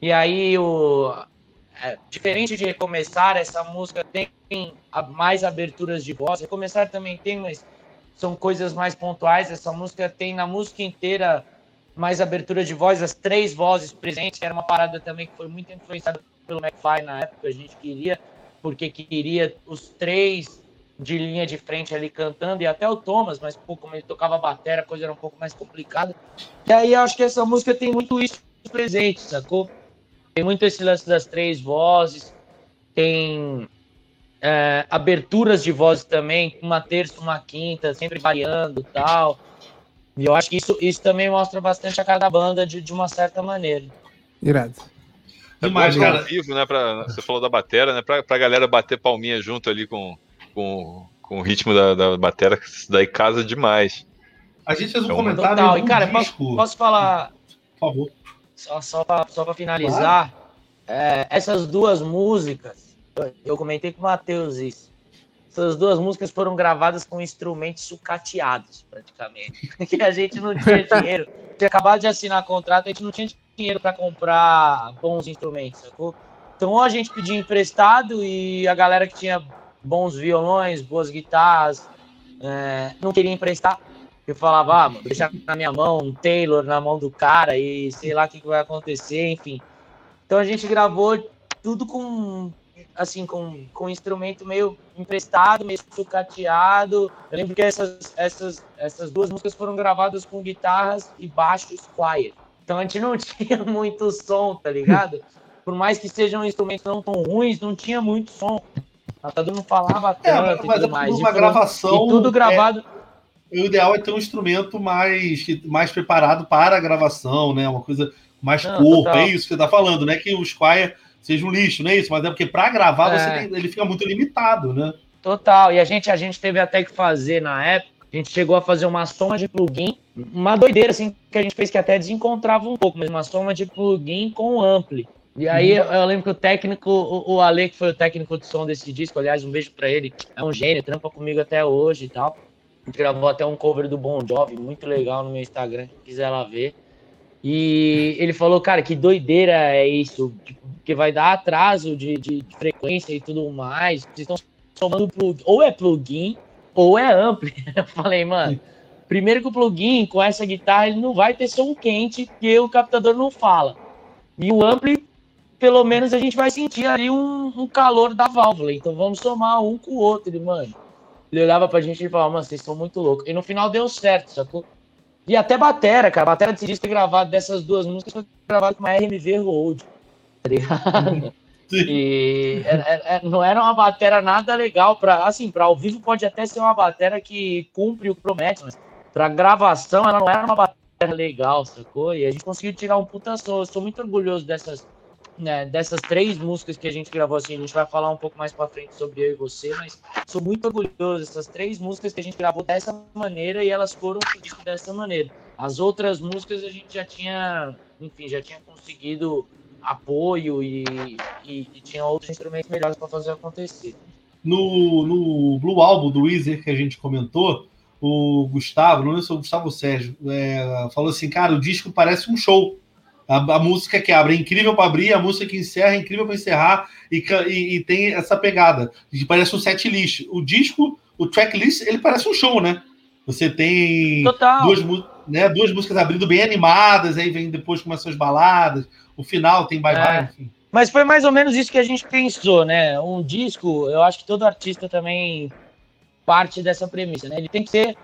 E aí, o, é, diferente de recomeçar, essa música tem mais aberturas de voz. Recomeçar também tem, mas são coisas mais pontuais. Essa música tem na música inteira mais abertura de voz, as três vozes presentes, era uma parada também que foi muito influenciada pelo McFly na época, a gente queria, porque queria os três de linha de frente ali cantando, e até o Thomas, mas pô, como ele tocava bateria, a coisa era um pouco mais complicada. E aí acho que essa música tem muito isso presente, sacou? Tem muito esse lance das três vozes, tem é, aberturas de vozes também, uma terça, uma quinta, sempre variando tal. E eu acho que isso, isso também mostra bastante a cara da banda de, de uma certa maneira. Irado. É Demais, cara. Vivo, né, pra, você falou da bateria, né? Pra, pra galera bater palminha junto ali com, com, com o ritmo da, da bateria, isso daí casa demais. A gente fez um é comentário. Total. E, cara, posso, posso, falar. Por favor. Só, só pra, só pra finalizar. Claro. É, essas duas músicas, eu comentei com o Matheus isso. Essas duas músicas foram gravadas com instrumentos sucateados, praticamente. Porque a gente não tinha dinheiro. Tinha acabado de assinar contrato, a gente não tinha dinheiro para comprar bons instrumentos, sacou? Então, ou a gente pedia emprestado e a galera que tinha bons violões, boas guitarras, é, não queria emprestar. Eu falava, ah, deixar na minha mão, um Taylor na mão do cara e sei lá o que, que vai acontecer, enfim. Então a gente gravou tudo com assim, com, com um instrumento meio emprestado, meio sucateado. Eu lembro que essas, essas, essas duas músicas foram gravadas com guitarras e baixos choir. Então a gente não tinha muito som, tá ligado? Por mais que sejam instrumentos não tão ruins, não tinha muito som. Todo mundo falava é, tanto é, mas e tudo mais. Uma e gravação. E tudo gravado. É, o ideal é ter um instrumento mais, mais preparado para a gravação, né? Uma coisa mais não, corpo. Total. É isso que você tá falando, né? Que o Squire seja um lixo, não é isso? Mas é porque para gravar é. tem, ele fica muito limitado, né? Total. E a gente, a gente teve até que fazer na época. A gente chegou a fazer uma soma de plugin, uma doideira assim que a gente fez que até desencontrava um pouco, mas uma soma de plugin com ampli. E aí eu, eu, lembro que o técnico, o, o Ale, que foi o técnico de som desse disco, aliás, um beijo para ele, é um gênio, trampa comigo até hoje e tal. A gente gravou até um cover do Bon Jovi, muito legal no meu Instagram, quiser lá ver. E ele falou, cara, que doideira é isso, que vai dar atraso de, de, de, frequência e tudo mais. Vocês estão somando plugin, ou é plugin ou é ampli. Eu falei, mano, primeiro que o plugin com essa guitarra ele não vai ter som quente, porque o captador não fala. E o ampli, pelo menos a gente vai sentir ali um, um calor da válvula. Então vamos somar um com o outro, ele, mano. Ele olhava pra gente e falava, mano, vocês estão muito loucos. E no final deu certo, sacou? E até batera, cara. Batera desse disco gravado dessas duas músicas foi gravado com uma RMV Road. Tá ligado? E é, é, é, não era uma batera nada legal para assim, para ao vivo pode até ser uma batera que cumpre o que promete, mas para gravação ela não era uma batera legal, sacou? E a gente conseguiu tirar um puta som. Eu sou muito orgulhoso dessas né, dessas três músicas que a gente gravou assim, a gente vai falar um pouco mais para frente sobre eu e você, mas sou muito orgulhoso dessas três músicas que a gente gravou dessa maneira e elas foram dessa maneira. As outras músicas a gente já tinha, enfim, já tinha conseguido apoio e, e, e tinha outros instrumentos melhores para fazer acontecer. No, no Blue Album do Weezer que a gente comentou, o Gustavo, não sei se é o Gustavo Sérgio, é, falou assim, cara, o disco parece um show. A, a música que abre é incrível para abrir, a música que encerra é incrível para encerrar e, e, e, tem essa pegada. Parece um set list. O disco, o tracklist, ele parece um show, né? Você tem duas, né, duas músicas abrindo bem animadas, aí vem depois com as baladas, o final tem bye bye, é. enfim. Mas foi mais ou menos isso que a gente pensou, né? Um disco, eu acho que todo artista também parte dessa premissa, né? Ele tem que ser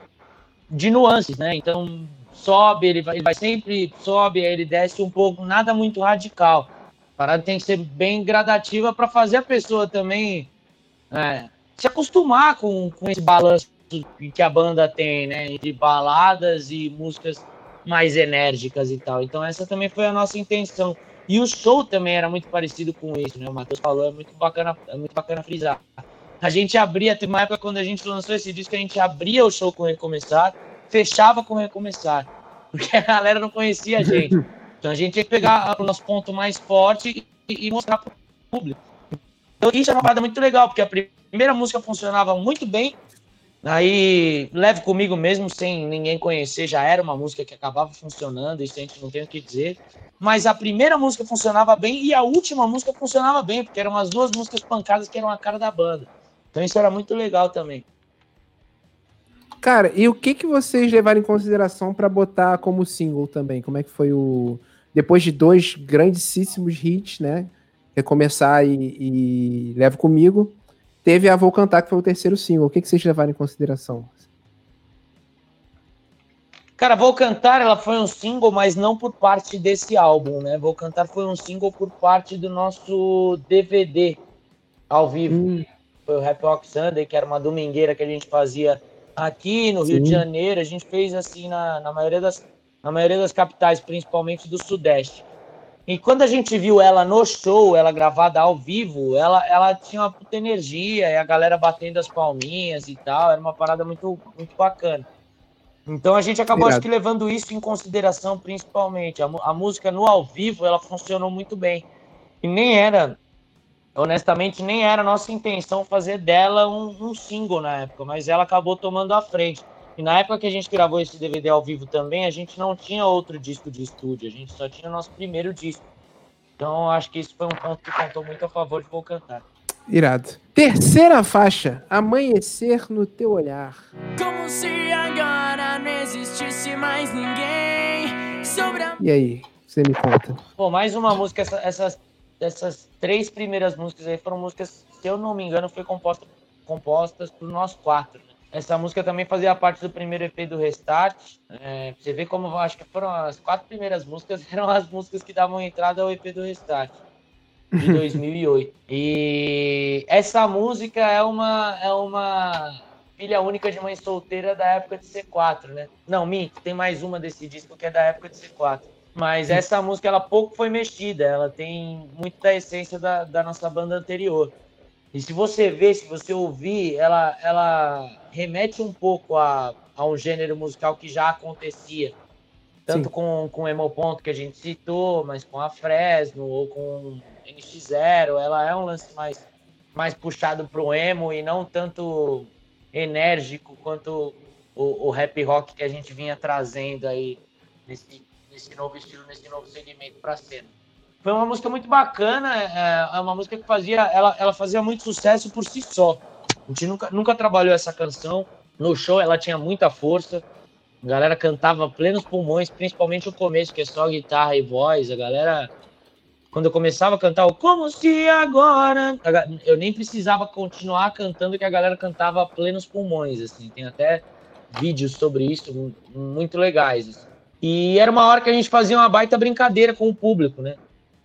de nuances, né? Então, sobe, ele vai, ele vai sempre sobe, aí ele desce um pouco, nada muito radical. A parada tem que ser bem gradativa para fazer a pessoa também é, se acostumar com, com esse balanço que a banda tem, né? Entre baladas e músicas mais enérgicas e tal. Então essa também foi a nossa intenção. E o show também era muito parecido com isso, né? O Matheus falou, é muito bacana, é muito bacana frisar. A gente abria, teve uma época quando a gente lançou esse disco, a gente abria o show com Recomeçar, fechava com Recomeçar, porque a galera não conhecia a gente. Então a gente tinha que pegar o nosso ponto mais forte e, e mostrar para o público. Então isso é uma parada muito legal, porque a primeira música funcionava muito bem, aí Leve Comigo mesmo, sem ninguém conhecer, já era uma música que acabava funcionando, isso a gente não tem o que dizer. Mas a primeira música funcionava bem e a última música funcionava bem, porque eram as duas músicas pancadas que eram a cara da banda. Então isso era muito legal também. Cara, e o que que vocês levaram em consideração para botar como single também? Como é que foi o depois de dois grandíssimos hits, né? Recomeçar e, e Leve Comigo, teve a Vou Cantar, que foi o terceiro single. O que, que vocês levaram em consideração? Cara, Vou Cantar, ela foi um single, mas não por parte desse álbum, né? Vou Cantar foi um single por parte do nosso DVD ao vivo. Hum foi o Rap Rock Sunday, que era uma domingueira que a gente fazia aqui no Rio Sim. de Janeiro. A gente fez assim na, na, maioria das, na maioria das capitais, principalmente do Sudeste. E quando a gente viu ela no show, ela gravada ao vivo, ela, ela tinha uma puta energia, e a galera batendo as palminhas e tal, era uma parada muito, muito bacana. Então a gente acabou acho que levando isso em consideração principalmente. A, a música no ao vivo, ela funcionou muito bem. E nem era honestamente nem era nossa intenção fazer dela um, um, single na época, mas ela acabou tomando a frente. E na época que a gente gravou esse DVD ao vivo também, a gente não tinha outro disco de estúdio, a gente só tinha o nosso primeiro disco. Então acho que isso foi um ponto que contou muito a favor de Vou Cantar. Irado. Terceira faixa, Amanhecer no Teu Olhar. Como se agora não existisse mais ninguém sobre a... E aí, você me conta? Pô, mais uma música, essa, essas dessas três primeiras músicas aí foram músicas, se eu não me engano, foi composta, compostas por nós quatro. Essa música também fazia parte do primeiro EP do Restart. É, você vê como acho que foram as quatro primeiras músicas, eram as músicas que davam entrada ao EP do Restart de 2008. e essa música é uma é uma filha única de mãe solteira da época de C4, né? Não, minto, tem mais uma desse disco que é da época de C4. Mas essa música, ela pouco foi mexida, ela tem muito da essência da, da nossa banda anterior. E se você ver, se você ouvir, ela, ela remete um pouco a, a um gênero musical que já acontecia. Tanto com, com o Emo Ponto que a gente citou, mas com a Fresno ou com NX0, ela é um lance mais, mais puxado pro emo e não tanto enérgico quanto o, o rap rock que a gente vinha trazendo aí nesse nesse novo estilo, nesse novo segmento para a cena. Foi uma música muito bacana, é, é uma música que fazia, ela, ela fazia muito sucesso por si só. A gente nunca, nunca trabalhou essa canção. No show ela tinha muita força. A galera cantava plenos pulmões, principalmente o começo, que é só guitarra e voz. A galera, quando eu começava a cantar o Como se agora. Eu nem precisava continuar cantando, que a galera cantava plenos pulmões. Assim. Tem até vídeos sobre isso muito legais. Assim. E era uma hora que a gente fazia uma baita brincadeira com o público, né?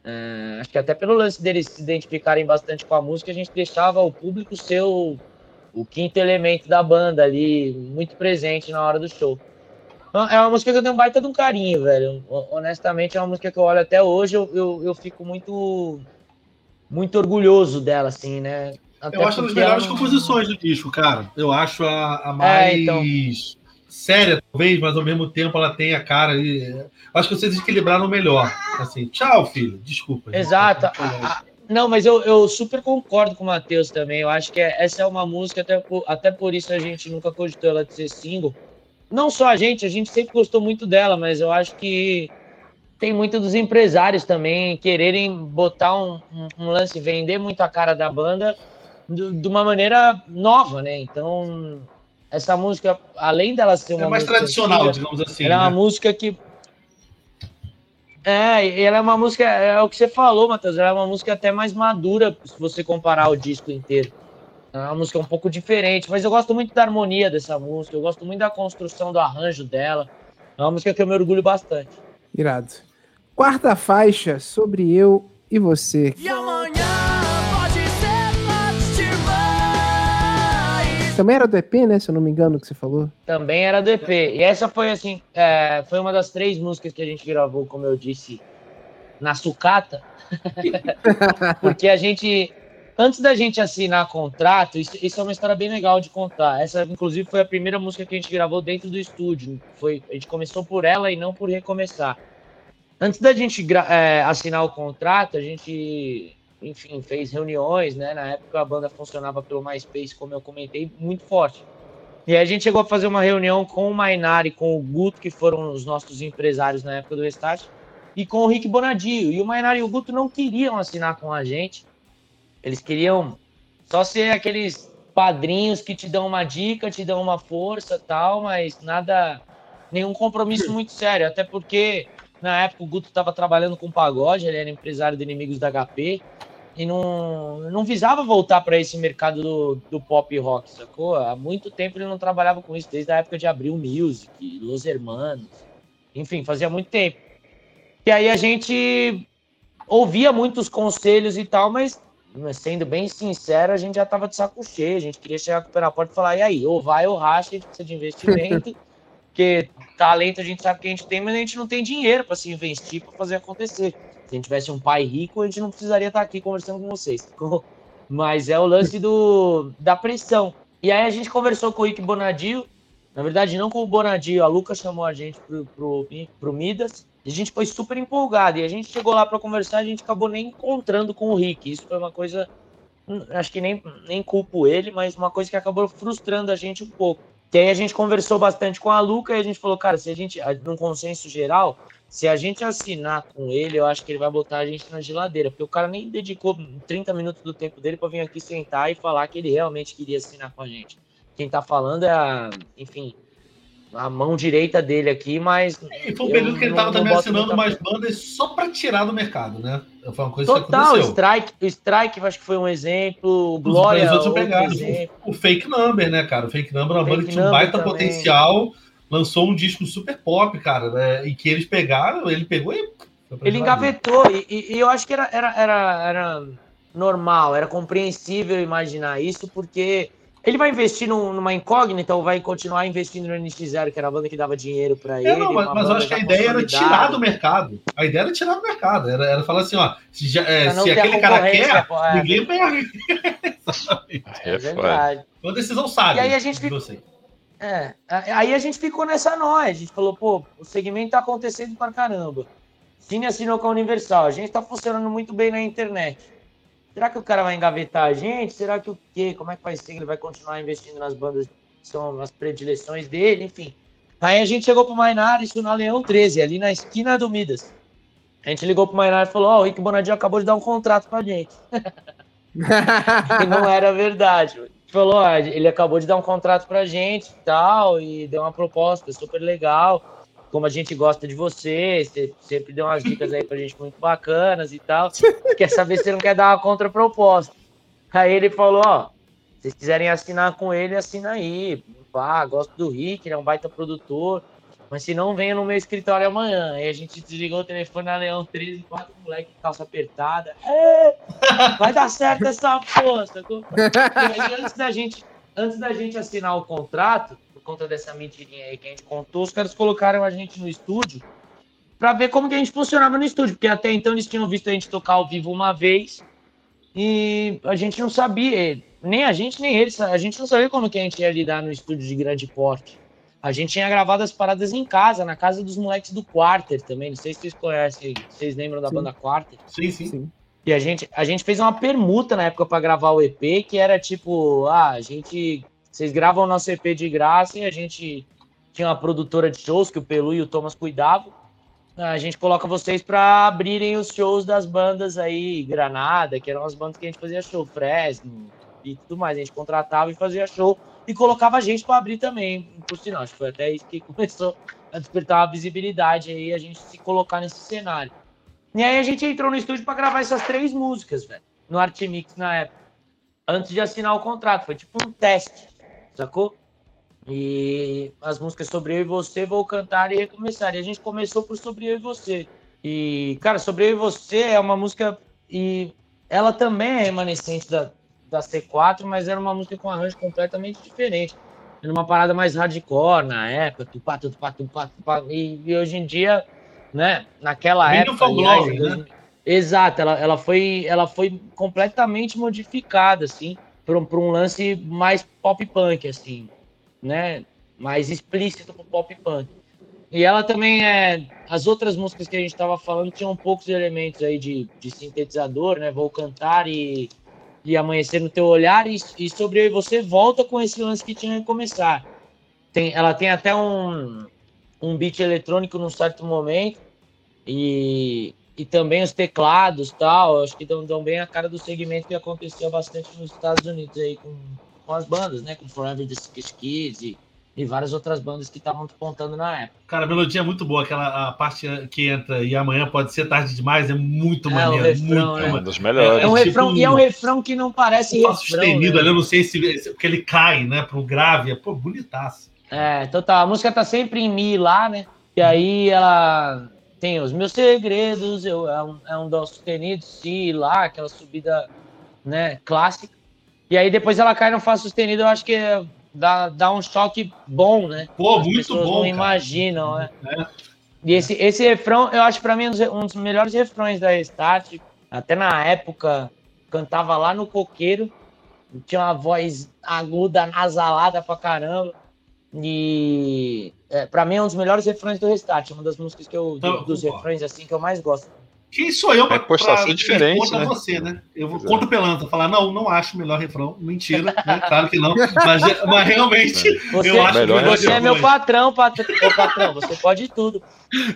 É, acho que até pelo lance deles se identificarem bastante com a música, a gente deixava o público ser o, o quinto elemento da banda ali, muito presente na hora do show. Então, é uma música que eu tenho um baita de um carinho, velho. Honestamente, é uma música que eu olho até hoje, eu, eu, eu fico muito, muito orgulhoso dela, assim, né? Até eu acho uma das melhores não... composições do disco, cara. Eu acho a, a mais. É, então séria, talvez, mas ao mesmo tempo ela tem a cara ali. Acho que vocês equilibraram melhor. Assim, tchau, filho. Desculpa. Exato. não, mas eu, eu super concordo com o Matheus também. Eu acho que é, essa é uma música, até por, até por isso a gente nunca cogitou ela de ser single. Não só a gente, a gente sempre gostou muito dela, mas eu acho que tem muito dos empresários também quererem botar um, um, um lance, vender muito a cara da banda de uma maneira nova, né? Então, essa música, além dela ser é uma. É mais tradicional, antiga, digamos assim. Ela né? é uma né? música que. É, ela é uma música, é o que você falou, Matheus, ela é uma música até mais madura se você comparar o disco inteiro. É uma música um pouco diferente, mas eu gosto muito da harmonia dessa música, eu gosto muito da construção do arranjo dela. É uma música que eu me orgulho bastante. Irado. Quarta faixa, sobre eu e você. E amanhã Também era do EP, né? Se eu não me engano, que você falou. Também era do EP. E essa foi assim, é, foi uma das três músicas que a gente gravou, como eu disse, na sucata. Porque a gente, antes da gente assinar contrato, isso, isso, é uma história bem legal de contar. Essa, inclusive, foi a primeira música que a gente gravou dentro do estúdio. Foi, a gente começou por ela e não por recomeçar. Antes da gente é, assinar o contrato, a gente enfim, fez reuniões, né? Na época a banda funcionava pelo MySpace, como eu comentei, muito forte. E aí a gente chegou a fazer uma reunião com o Mainari, com o Guto, que foram os nossos empresários na época do Restart, e com o Rick Bonadio. E o Mainari e o Guto não queriam assinar com a gente. Eles queriam só ser aqueles padrinhos que te dão uma dica, te dão uma força tal, mas nada, nenhum compromisso muito sério. Até porque na época o Guto estava trabalhando com pagode, ele era empresário de inimigos da HP e não, não visava voltar para esse mercado do, do pop rock, sacou? Há muito tempo ele não trabalhava com isso, desde a época de Abril Music, Los Hermanos, enfim, fazia muito tempo. E aí a gente ouvia muitos conselhos e tal, mas sendo bem sincero, a gente já tava de saco cheio, a gente queria chegar com o pé na porta e falar, e aí, ou vai ou racha, a gente precisa de investimento, porque talento a gente sabe que a gente tem, mas a gente não tem dinheiro para se investir, para fazer acontecer. Se a gente tivesse um pai rico, a gente não precisaria estar aqui conversando com vocês. Mas é o lance do, da pressão. E aí a gente conversou com o Rick Bonadio. Na verdade, não com o Bonadio, a Luca chamou a gente pro, pro, pro Midas. E a gente foi super empolgado. E a gente chegou lá para conversar, a gente acabou nem encontrando com o Rick. Isso foi uma coisa. Hum, acho que nem, nem culpo ele, mas uma coisa que acabou frustrando a gente um pouco. E aí a gente conversou bastante com a Luca e a gente falou, cara, se a gente, num consenso geral, se a gente assinar com ele, eu acho que ele vai botar a gente na geladeira, porque o cara nem dedicou 30 minutos do tempo dele para vir aqui sentar e falar que ele realmente queria assinar com a gente. Quem tá falando é a, enfim, a mão direita dele aqui, mas. E foi um período que ele tava também assinando mais bandas só para tirar do mercado, né? Foi uma coisa Total, que aconteceu. Strike, o Strike acho que foi um exemplo, o Glória. Os outros exemplo. O, Fake Number, né, cara? O Fake Number é uma banda que tinha um baita também. potencial lançou um disco super pop, cara, né? E que eles pegaram, ele pegou e. Ele engavetou, e, e, eu acho que era, era, era, era normal, era compreensível imaginar isso, porque ele vai investir num, numa incógnita ou vai continuar investindo no NX0, que era a banda que dava dinheiro para é, ele? Não, mas, mas eu acho que a ideia era tirar do mercado. A ideia era tirar do mercado. Era, era falar assim, ó, se, já, é, se aquele cara quer, é, ninguém pega. é verdade. Uma decisão sábia. E aí a gente fica, é, aí a gente ficou nessa noia, a gente falou, pô, o segmento tá acontecendo pra caramba. Cine assinou com a Universal, a gente tá funcionando muito bem na internet. Será que o cara vai engavetar a gente? Será que o quê? Como é que vai ser? Ele vai continuar investindo nas bandas que são as predileções dele, enfim. Aí a gente chegou pro Mainar, isso na Leão 13, ali na esquina do Midas. A gente ligou pro Mainar e falou, ó, oh, o Rick Bonadinho acabou de dar um contrato pra gente. e não era verdade falou, ó, ele acabou de dar um contrato pra gente e tal, e deu uma proposta super legal. Como a gente gosta de você, você sempre deu umas dicas aí pra gente muito bacanas e tal. Quer saber se você não quer dar uma contraproposta. Aí ele falou, ó, se vocês quiserem assinar com ele, assina aí. Pá, gosto do Rick, ele é um baita produtor. Mas se não, venha no meu escritório amanhã. Aí a gente desligou o telefone na Leão 13, quatro moleque calça apertada. É, vai dar certo essa aí, antes da gente, antes da gente assinar o contrato, por conta dessa mentirinha aí que a gente contou, os caras colocaram a gente no estúdio para ver como que a gente funcionava no estúdio, porque até então eles tinham visto a gente tocar ao vivo uma vez e a gente não sabia, nem a gente nem eles, a gente não sabia como que a gente ia lidar no estúdio de grande porte. A gente tinha gravado as paradas em casa, na casa dos moleques do Quarter também. Não sei se vocês conhecem, vocês lembram da sim. banda Quarter? Sim, sim, sim. E a gente, a gente fez uma permuta na época para gravar o EP, que era tipo, ah, a gente. Vocês gravam nosso EP de graça e a gente tinha uma produtora de shows que o Pelu e o Thomas cuidavam. A gente coloca vocês para abrirem os shows das bandas aí, Granada, que eram as bandas que a gente fazia show, Fresno e tudo mais. A gente contratava e fazia show e colocava a gente para abrir também, por sinal. Acho que foi até isso que começou a despertar a visibilidade aí, a gente se colocar nesse cenário. E aí a gente entrou no estúdio para gravar essas três músicas, velho, no Artimix na época, antes de assinar o contrato. Foi tipo um teste, sacou? E as músicas Sobre Eu e Você, Vou Cantar e Recomeçar. E a gente começou por Sobre Eu e Você. E, cara, Sobre Eu e Você é uma música. E ela também é remanescente da, da C4, mas era uma música com um arranjo completamente diferente. Era uma parada mais hardcore na época, tupá, tupá, tupá, tupá, e, e hoje em dia, né, naquela Bem época... Aliás, né? Exato, ela, ela, foi, ela foi completamente modificada, assim, para um, um lance mais pop punk, assim, né? Mais explícito pro pop punk. E ela também é. As outras músicas que a gente estava falando tinham poucos elementos aí de, de sintetizador, né? Vou cantar e, e amanhecer no teu olhar. E, e sobre eu e você volta com esse lance que tinha que começar. Tem, ela tem até um, um beat eletrônico num certo momento. E, e também os teclados tal. Acho que dão, dão bem a cara do segmento que acontecia bastante nos Estados Unidos aí com, com as bandas, né? Com Forever the Sickest Kids e e várias outras bandas que estavam despontando na época. Cara, a melodia é muito boa, aquela a parte que entra e amanhã pode ser tarde demais, é muito é, maneiro. Refrão, muito, é. um dos melhores. É, um refrão, tipo, e é um refrão que não parece um refrão. sustenido né? ali, eu não sei se porque ele cai, né, pro grave, é pô, bonitaço. É, total. A música tá sempre em mi lá, né? E aí ela tem os meus segredos, eu, é, um, é um dó sustenido, si lá, aquela subida, né, clássica. E aí depois ela cai no Fá sustenido, eu acho que dá, dá um choque bom, né? Pô, As muito bom. Não cara. imaginam, né? É. E esse, esse refrão, eu acho para mim um dos melhores refrões da Restart. Até na época, cantava lá no coqueiro, tinha uma voz aguda, nasalada pra caramba. E é, para mim é um dos melhores refrões do Restart, uma das músicas que eu, então, dos refrões assim que eu mais gosto. Quem sou eu para é diferente, contra né? você, né? Eu vou contra o Pelantra, falar, não, não acho o melhor refrão. Mentira, né? Claro que não. Mas, mas realmente, é. você, eu acho melhor Você é meu patrão, patrão, patrão, você pode tudo.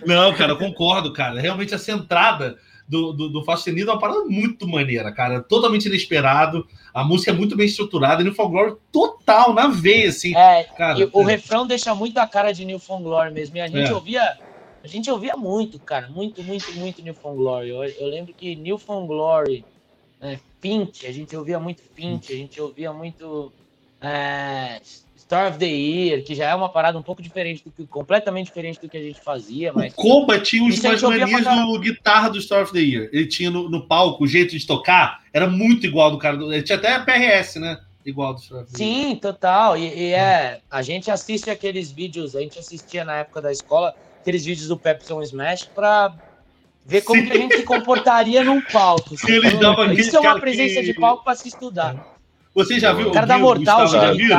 Não, cara, eu concordo, cara. Realmente essa entrada do, do, do Fastenido é uma parada muito maneira, cara. Totalmente inesperado. A música é muito bem estruturada. New Found Glory total, na veia, assim. É, cara, o é. refrão deixa muito a cara de New Found Glory mesmo. E a gente é. ouvia a gente ouvia muito, cara, muito, muito, muito New Found Glory. Eu, eu lembro que New Found Glory, é, Fint, a gente ouvia muito Fint, a gente ouvia muito é, Star of the Year, que já é uma parada um pouco diferente do que, completamente diferente do que a gente fazia. Mas... O Comba tinha os mais manias do guitarra do Star of the Year. Ele tinha no, no, palco o jeito de tocar, era muito igual do cara. Do, ele tinha até PRS, né? Igual do Star of the Sim, Year. total. E, e é, a gente assiste aqueles vídeos, a gente assistia na época da escola aqueles vídeos do Pepsi Smash para ver como que a gente se comportaria num palco. Sim, eles davam Isso é uma presença que... de palco para se estudar. Você já viu? O cara da Mortal, já viu?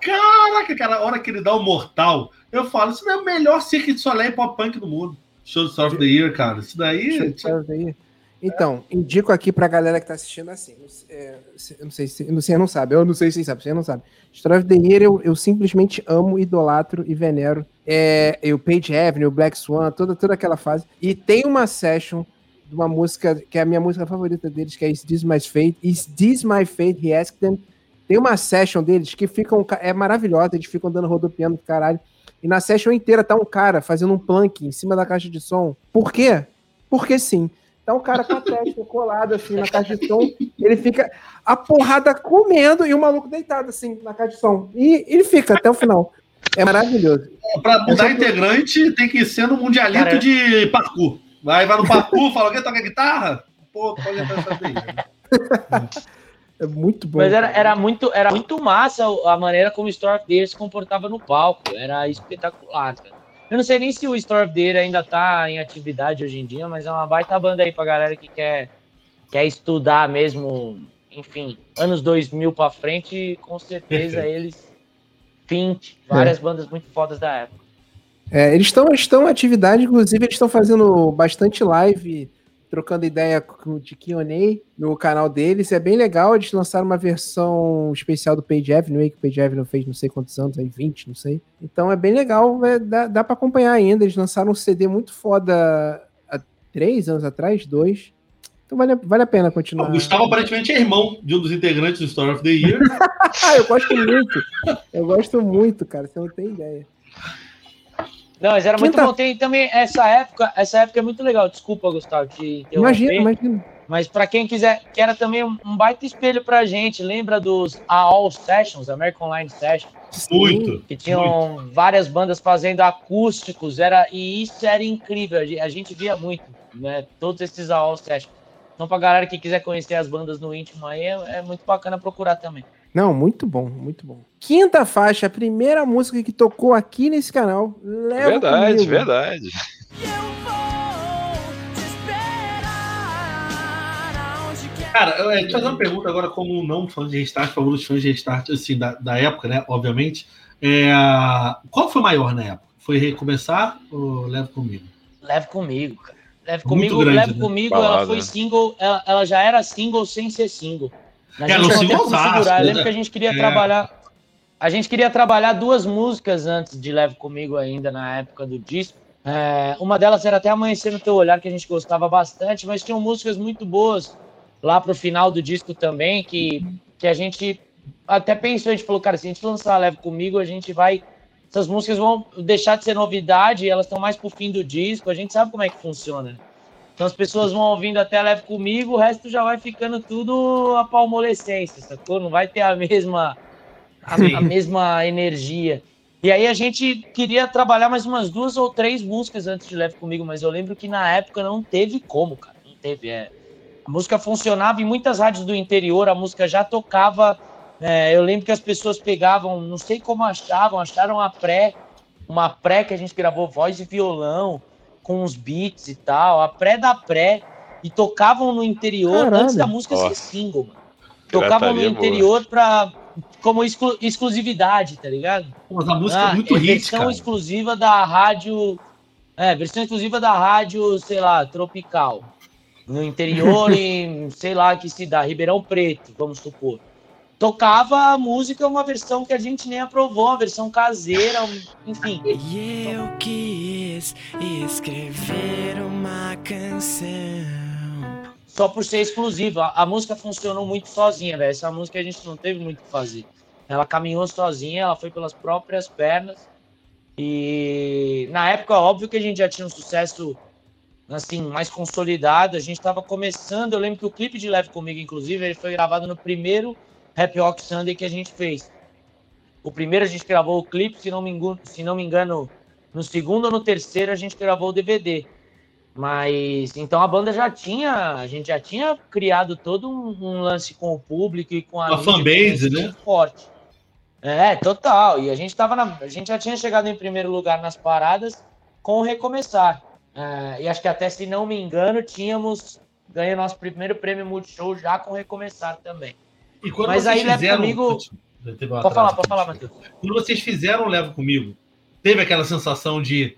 Caraca, cara, a hora que ele dá o Mortal, eu falo, isso não é o melhor Cirque de Soleil pop punk do mundo. Show of the Year, cara. Isso daí. Year. Então, indico aqui pra galera que tá assistindo assim. É, eu não sei se você não sabe, eu não sei se você sabe, você não sabe. Story of the Year eu, eu simplesmente amo, idolatro e venero. É, o Page Avenue, o Black Swan, toda, toda aquela fase. E tem uma session de uma música que é a minha música favorita deles, que é Is This My Fate? Is This My Fate? He Asked Them. Tem uma session deles que ficam, é maravilhosa, eles ficam dando rodopiando do caralho. E na session inteira tá um cara fazendo um plank em cima da caixa de som. Por quê? Porque sim. Tá um cara com a testa colada assim na caixa de som, ele fica a porrada comendo e o maluco deitado assim na caixa de som. E ele fica até o final. É maravilhoso. Para mudar integrante, tem que ser no mundialito cara, de parkour. Vai, vai no parkour, fala, alguém toca guitarra? Pô, pode entrar essa É muito bom. Mas era, era, muito, era muito massa a maneira como o Storm se comportava no palco. Era espetacular, cara. Eu não sei nem se o Store of the Year ainda tá em atividade hoje em dia, mas é uma baita banda aí pra galera que quer, quer estudar mesmo, enfim, anos 2000 pra frente, com certeza eles, 20, várias é. bandas muito fodas da época. É, eles estão estão em atividade, inclusive eles estão fazendo bastante live trocando ideia com o de Q&A no canal deles. É bem legal, eles lançaram uma versão especial do Page Avenue, que o Page Avenue fez não sei quantos anos, aí 20, não sei. Então é bem legal, é, dá, dá para acompanhar ainda. Eles lançaram um CD muito foda há três anos atrás, dois. Então vale, vale a pena continuar. O Gustavo aparentemente é irmão de um dos integrantes do Story of the Year. eu gosto muito. Eu gosto muito, cara, você não tem ideia. Não, mas era muito bom. Tem também essa época, essa época é muito legal. Desculpa, Gustavo, te Imagina, imagina. Mas para quem quiser, que era também um, um baita espelho pra gente. Lembra dos AOL Sessions, American Online Sessions? Muito. Que tinham muito. várias bandas fazendo acústicos, era, e isso era incrível. A gente via muito, né? Todos esses AOL Sessions. Então, pra galera que quiser conhecer as bandas no íntimo aí, é, é muito bacana procurar também. Não, muito bom, muito bom. Quinta faixa, a primeira música que tocou aqui nesse canal. Leva verdade, comigo. verdade. Cara, eu ia fazer uma pergunta agora, como não fã de Restart, por favor, os fãs de Restart, assim, da, da época, né? Obviamente. É, qual foi maior na época? Foi Recomeçar ou Leve Comigo? Leve Comigo, cara. Leve Comigo, grande, Leve né? Comigo, Balada. ela foi single, ela, ela, já era single sem ser single. A gente não tem como segurar. Eu lembro né? que a gente queria é. trabalhar. A gente queria trabalhar duas músicas antes de Leve Comigo ainda na época do disco. É, uma delas era até Amanhecer no Teu Olhar, que a gente gostava bastante, mas tinham músicas muito boas lá pro final do disco também, que, que a gente até pensou, a gente falou, cara, se a gente lançar Leve Comigo, a gente vai. Essas músicas vão deixar de ser novidade, elas estão mais pro fim do disco, a gente sabe como é que funciona. Então as pessoas vão ouvindo até Leve Comigo, o resto já vai ficando tudo a palmolescência, sacou? Não vai ter a mesma, a, a mesma energia. E aí a gente queria trabalhar mais umas duas ou três músicas antes de Leve Comigo, mas eu lembro que na época não teve como, cara. Não teve. É, a música funcionava em muitas rádios do interior, a música já tocava. É, eu lembro que as pessoas pegavam, não sei como achavam, acharam a pré, uma pré que a gente gravou voz e violão, com os beats e tal, a pré da pré, e tocavam no interior Caralho. antes da música ser single, mano. Tocavam no interior pra, como exclu exclusividade, tá ligado? Mas a música é ah, é muito é hit, versão cara. exclusiva da rádio. É, versão exclusiva da rádio, sei lá, tropical no interior, em sei lá que cidade, Ribeirão Preto, vamos supor. Tocava a música, uma versão que a gente nem aprovou, uma versão caseira, enfim. E eu quis escrever uma canção. Só por ser exclusiva. A música funcionou muito sozinha, velho. Essa música a gente não teve muito o que fazer. Ela caminhou sozinha, ela foi pelas próprias pernas. E na época, óbvio que a gente já tinha um sucesso assim, mais consolidado. A gente estava começando. Eu lembro que o clipe de Leve Comigo, inclusive, ele foi gravado no primeiro Happy Rock Sunday que a gente fez. O primeiro a gente gravou o clipe, se não me engano, se não me engano no segundo ou no terceiro a gente gravou o DVD. Mas então a banda já tinha, a gente já tinha criado todo um, um lance com o público e com a, a fanbase, né? Forte. É, total. E a gente tava na, a gente já tinha chegado em primeiro lugar nas paradas com o recomeçar. Uh, e acho que até, se não me engano, tínhamos ganho nosso primeiro prêmio Multishow já com Recomeçar também. E quando Mas aí leva comigo. Pode falar, pode falar, Matheus. Quando vocês fizeram Leva Comigo, teve aquela sensação de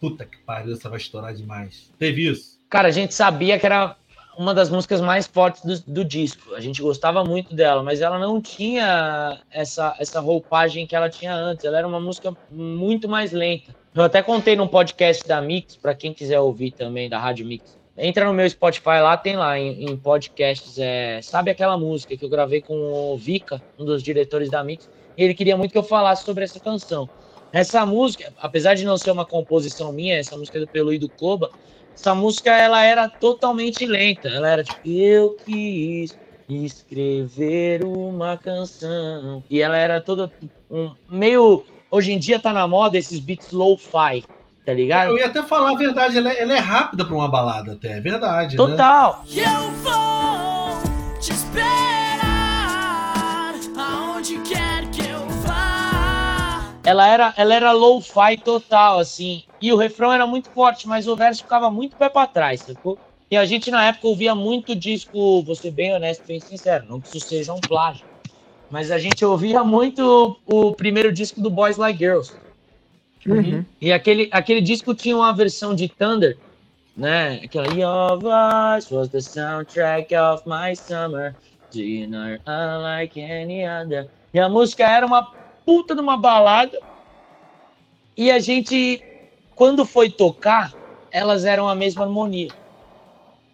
puta que pariu, essa vai estourar demais. Teve isso? Cara, a gente sabia que era uma das músicas mais fortes do, do, disco. A gente gostava muito dela, mas ela não tinha essa, essa roupagem que ela tinha antes. Ela era uma música muito mais lenta. Eu até contei num podcast da Mix, para quem quiser ouvir também, da Rádio Mix. Entra no meu Spotify lá, tem lá em, em podcasts. É, sabe aquela música que eu gravei com o Vika, um dos diretores da Mix? E ele queria muito que eu falasse sobre essa canção. Essa música, apesar de não ser uma composição minha, essa música é do Pelu e do Koba, essa música ela era totalmente lenta. Ela era tipo, eu quis escrever uma canção. E ela era toda um, meio Hoje em dia tá na moda esses beats low-fi, tá ligado? Eu ia até falar a verdade, ela é, ela é rápida pra uma balada até, é verdade. Né? Total. Né? Eu vou te esperar aonde quer que eu vá. Ela era, ela era low-fi total, assim. E o refrão era muito forte, mas o verso ficava muito pé pra trás, sacou? E a gente na época ouvia muito disco, vou ser bem honesto, bem sincero, não que isso seja um plágio mas a gente ouvia muito o primeiro disco do Boys Like Girls. Uhum. E aquele, aquele disco tinha uma versão de Thunder, né? Aquela Your voice was the soundtrack of my summer. Dinner unlike any other. E a música era uma puta de uma balada. E a gente, quando foi tocar, elas eram a mesma harmonia.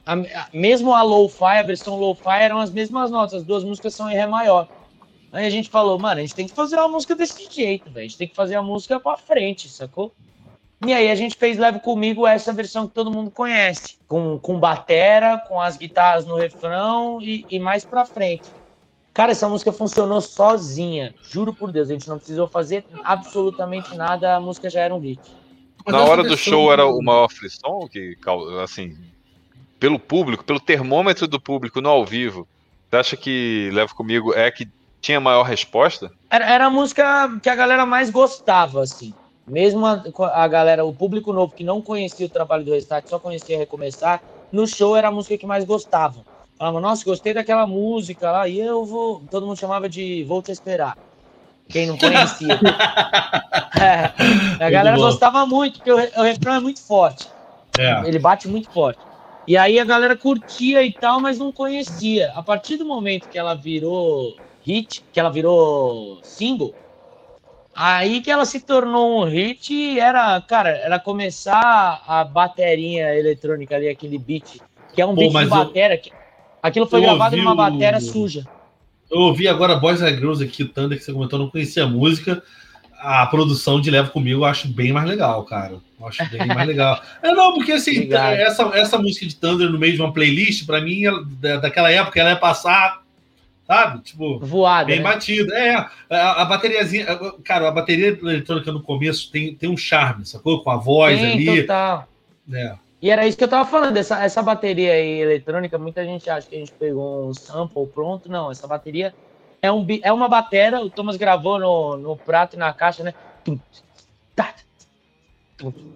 A, a, mesmo a lo-fi, a versão lo-fi, eram as mesmas notas. As duas músicas são em Ré maior. Aí a gente falou, mano, a gente tem que fazer uma música desse jeito, velho. A gente tem que fazer a música pra frente, sacou? E aí a gente fez Leve Comigo essa versão que todo mundo conhece. Com, com batera, com as guitarras no refrão e, e mais pra frente. Cara, essa música funcionou sozinha. Juro por Deus, a gente não precisou fazer absolutamente nada, a música já era um hit. Na hora do show era o maior frisson que, assim, pelo público, pelo termômetro do público no ao vivo, você acha que Leva Comigo é que tinha maior resposta? Era, era a música que a galera mais gostava, assim. Mesmo a, a, galera, o público novo que não conhecia o trabalho do Restart, só conhecia Recomeçar, no show era a música que mais gostavam. Falavam, nossa, gostei daquela música lá, e eu vou. Todo mundo chamava de Vou Te Esperar. Quem não conhecia. é, a galera gostava muito, porque o, o refrão é muito forte. É. Ele bate muito forte. E aí a galera curtia e tal, mas não conhecia. A partir do momento que ela virou hit, que ela virou single, aí que ela se tornou um hit era, cara, era começar a bateria eletrônica ali, aquele beat, que é um Pô, beat de bateria. Eu... Aquilo foi gravado numa bateria suja. Eu ouvi agora Boys and Girls aqui, Thunder, que você comentou, não conhecia a música. A produção de Leva Comigo eu acho bem mais legal, cara. Eu acho bem mais legal. É, não, porque assim, essa, essa música de Thunder no meio de uma playlist, para mim, daquela época, ela ia passar sabe? Tipo, voada. Bem né? batida. É, a, a bateriazinha. Cara, a bateria eletrônica no começo tem, tem um charme, sacou? Com a voz tem, ali. Total. É. E era isso que eu tava falando, essa, essa bateria aí eletrônica, muita gente acha que a gente pegou um sample pronto. Não, essa bateria é, um, é uma batera, o Thomas gravou no, no prato e na caixa, né?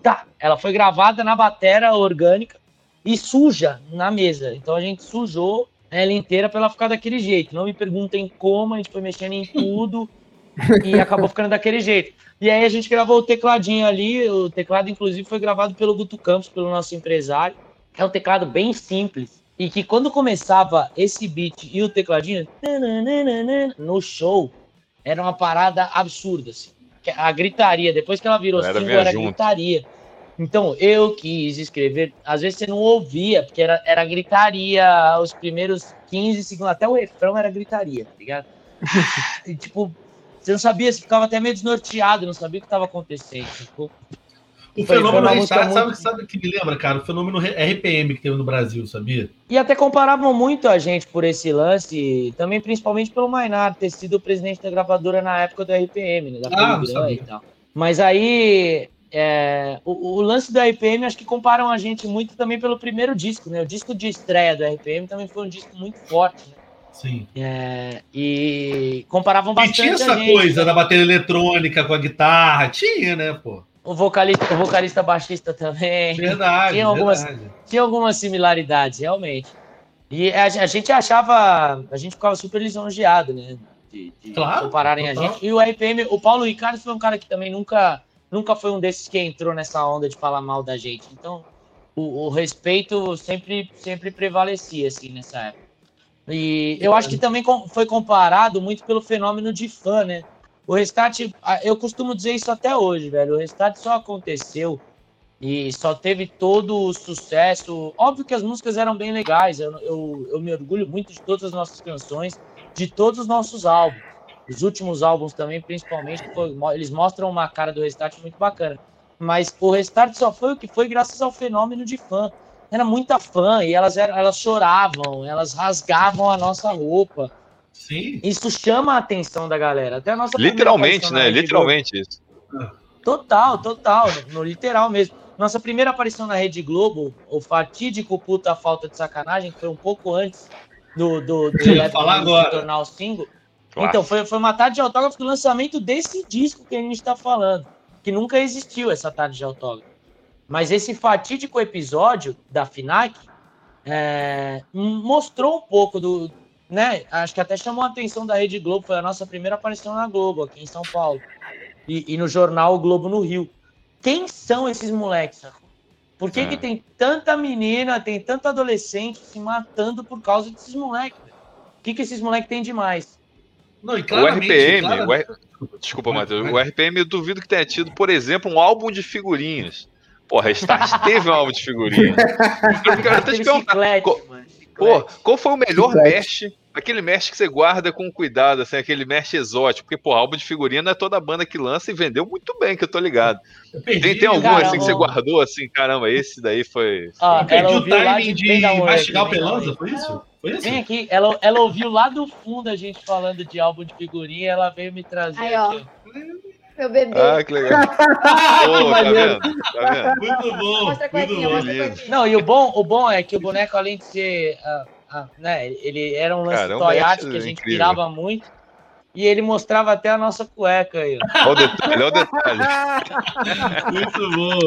Tá. Ela foi gravada na batera orgânica e suja na mesa. Então a gente sujou ela inteira para ela ficar daquele jeito. Não me perguntem como, a gente foi mexendo em tudo e acabou ficando daquele jeito. E aí a gente gravou o tecladinho ali, o teclado inclusive foi gravado pelo Guto Campos, pelo nosso empresário. É um teclado bem simples e que quando começava esse beat e o tecladinho no show, era uma parada absurda assim. A gritaria, depois que ela virou era single, era junto. gritaria. Então, eu quis escrever, às vezes você não ouvia, porque era, era gritaria, os primeiros 15 segundos, até o refrão era gritaria, tá ligado? e, tipo, você não sabia, você ficava até meio desnorteado, não sabia o que estava acontecendo. Tipo, o fenômeno Restart, muito... sabe, sabe o que me lembra, cara? O fenômeno RPM que teve no Brasil, sabia? E até comparavam muito a gente por esse lance, também principalmente pelo Mainar ter sido o presidente da gravadora na época do RPM, né? Da ah, e tal. Mas aí é, o, o, lance do RPM, acho que comparam a gente muito também pelo primeiro disco, né? O disco de estreia do RPM também foi um disco muito forte, né? Sim. É, e comparavam bastante. E tinha essa gente, coisa né? da bateria eletrônica com a guitarra, tinha, né, pô? O vocalista, o vocalista baixista também. Verdade. Tinha algumas, verdade. tinha algumas similaridades, realmente. E a, a, gente achava, a gente ficava super lisonjeado, né? De, de claro, compararem total. a gente. E o RPM, o Paulo Ricardo foi um cara que também nunca nunca foi um desses que entrou nessa onda de falar mal da gente. Então, o, o respeito sempre, sempre prevalecia, assim, nessa época. E eu acho que também foi comparado muito pelo fenômeno de fã, né? O Restart, eu costumo dizer isso até hoje, velho. O Restart só aconteceu e só teve todo o sucesso. Óbvio que as músicas eram bem legais, eu, eu, eu me orgulho muito de todas as nossas canções, de todos os nossos álbuns. Os últimos álbuns também, principalmente, foi, eles mostram uma cara do Restart muito bacana. Mas o Restart só foi o que foi graças ao fenômeno de fã. Era muita fã e elas, eram, elas choravam, elas rasgavam a nossa roupa. Sim. Isso chama a atenção da galera. Até a nossa Literalmente, né? Literalmente isso. Total, total. No, no, literal mesmo. Nossa primeira aparição na Rede Globo, o fatídico puta falta de sacanagem, que foi um pouco antes do, do, do, do falar agora. tornar o single. Então, foi, foi uma tarde de autógrafo do lançamento desse disco que a gente está falando. Que nunca existiu essa tarde de autógrafo. Mas esse fatídico episódio da FINAC é, mostrou um pouco do. Né, acho que até chamou a atenção da Rede Globo. Foi a nossa primeira aparição na Globo, aqui em São Paulo. E, e no jornal o Globo no Rio. Quem são esses moleques? Por que, é. que tem tanta menina, tem tanto adolescente se matando por causa desses moleques? O que, que esses moleques têm demais? Não, e o RPM, claramente... o R... desculpa, Matheus, o RPM eu duvido que tenha tido, por exemplo, um álbum de figurinhas. Porra, Restart teve um álbum de figurinhas. Eu quero até te perguntar. Qual, pô, qual foi o melhor mesh? Aquele mesh que você guarda com cuidado, assim, aquele mesh exótico. Porque, pô, álbum de figurinha não é toda banda que lança e vendeu muito bem, que eu tô ligado. Eu perdi, tem, tem algum caramba. assim que você guardou assim, caramba, esse daí foi. Ah, eu perdi o timing de, de mastigar o pelanza, foi isso? Vem aqui, ela, ela ouviu lá do fundo a gente falando de álbum de figurinha, ela veio me trazer. Aí, ó. Meu bebê. Ah, que legal. oh, tá vendo? Tá vendo? Muito bom. Mostra a cuequinha, mostra a cuequinha. Não, e o bom, o bom é que o boneco, além de ser. Uh, né, ele era um lance Cara, toy art que a gente incrível. pirava muito. E ele mostrava até a nossa cueca aí. Olha o detalhe, olha o detalhe. muito bom.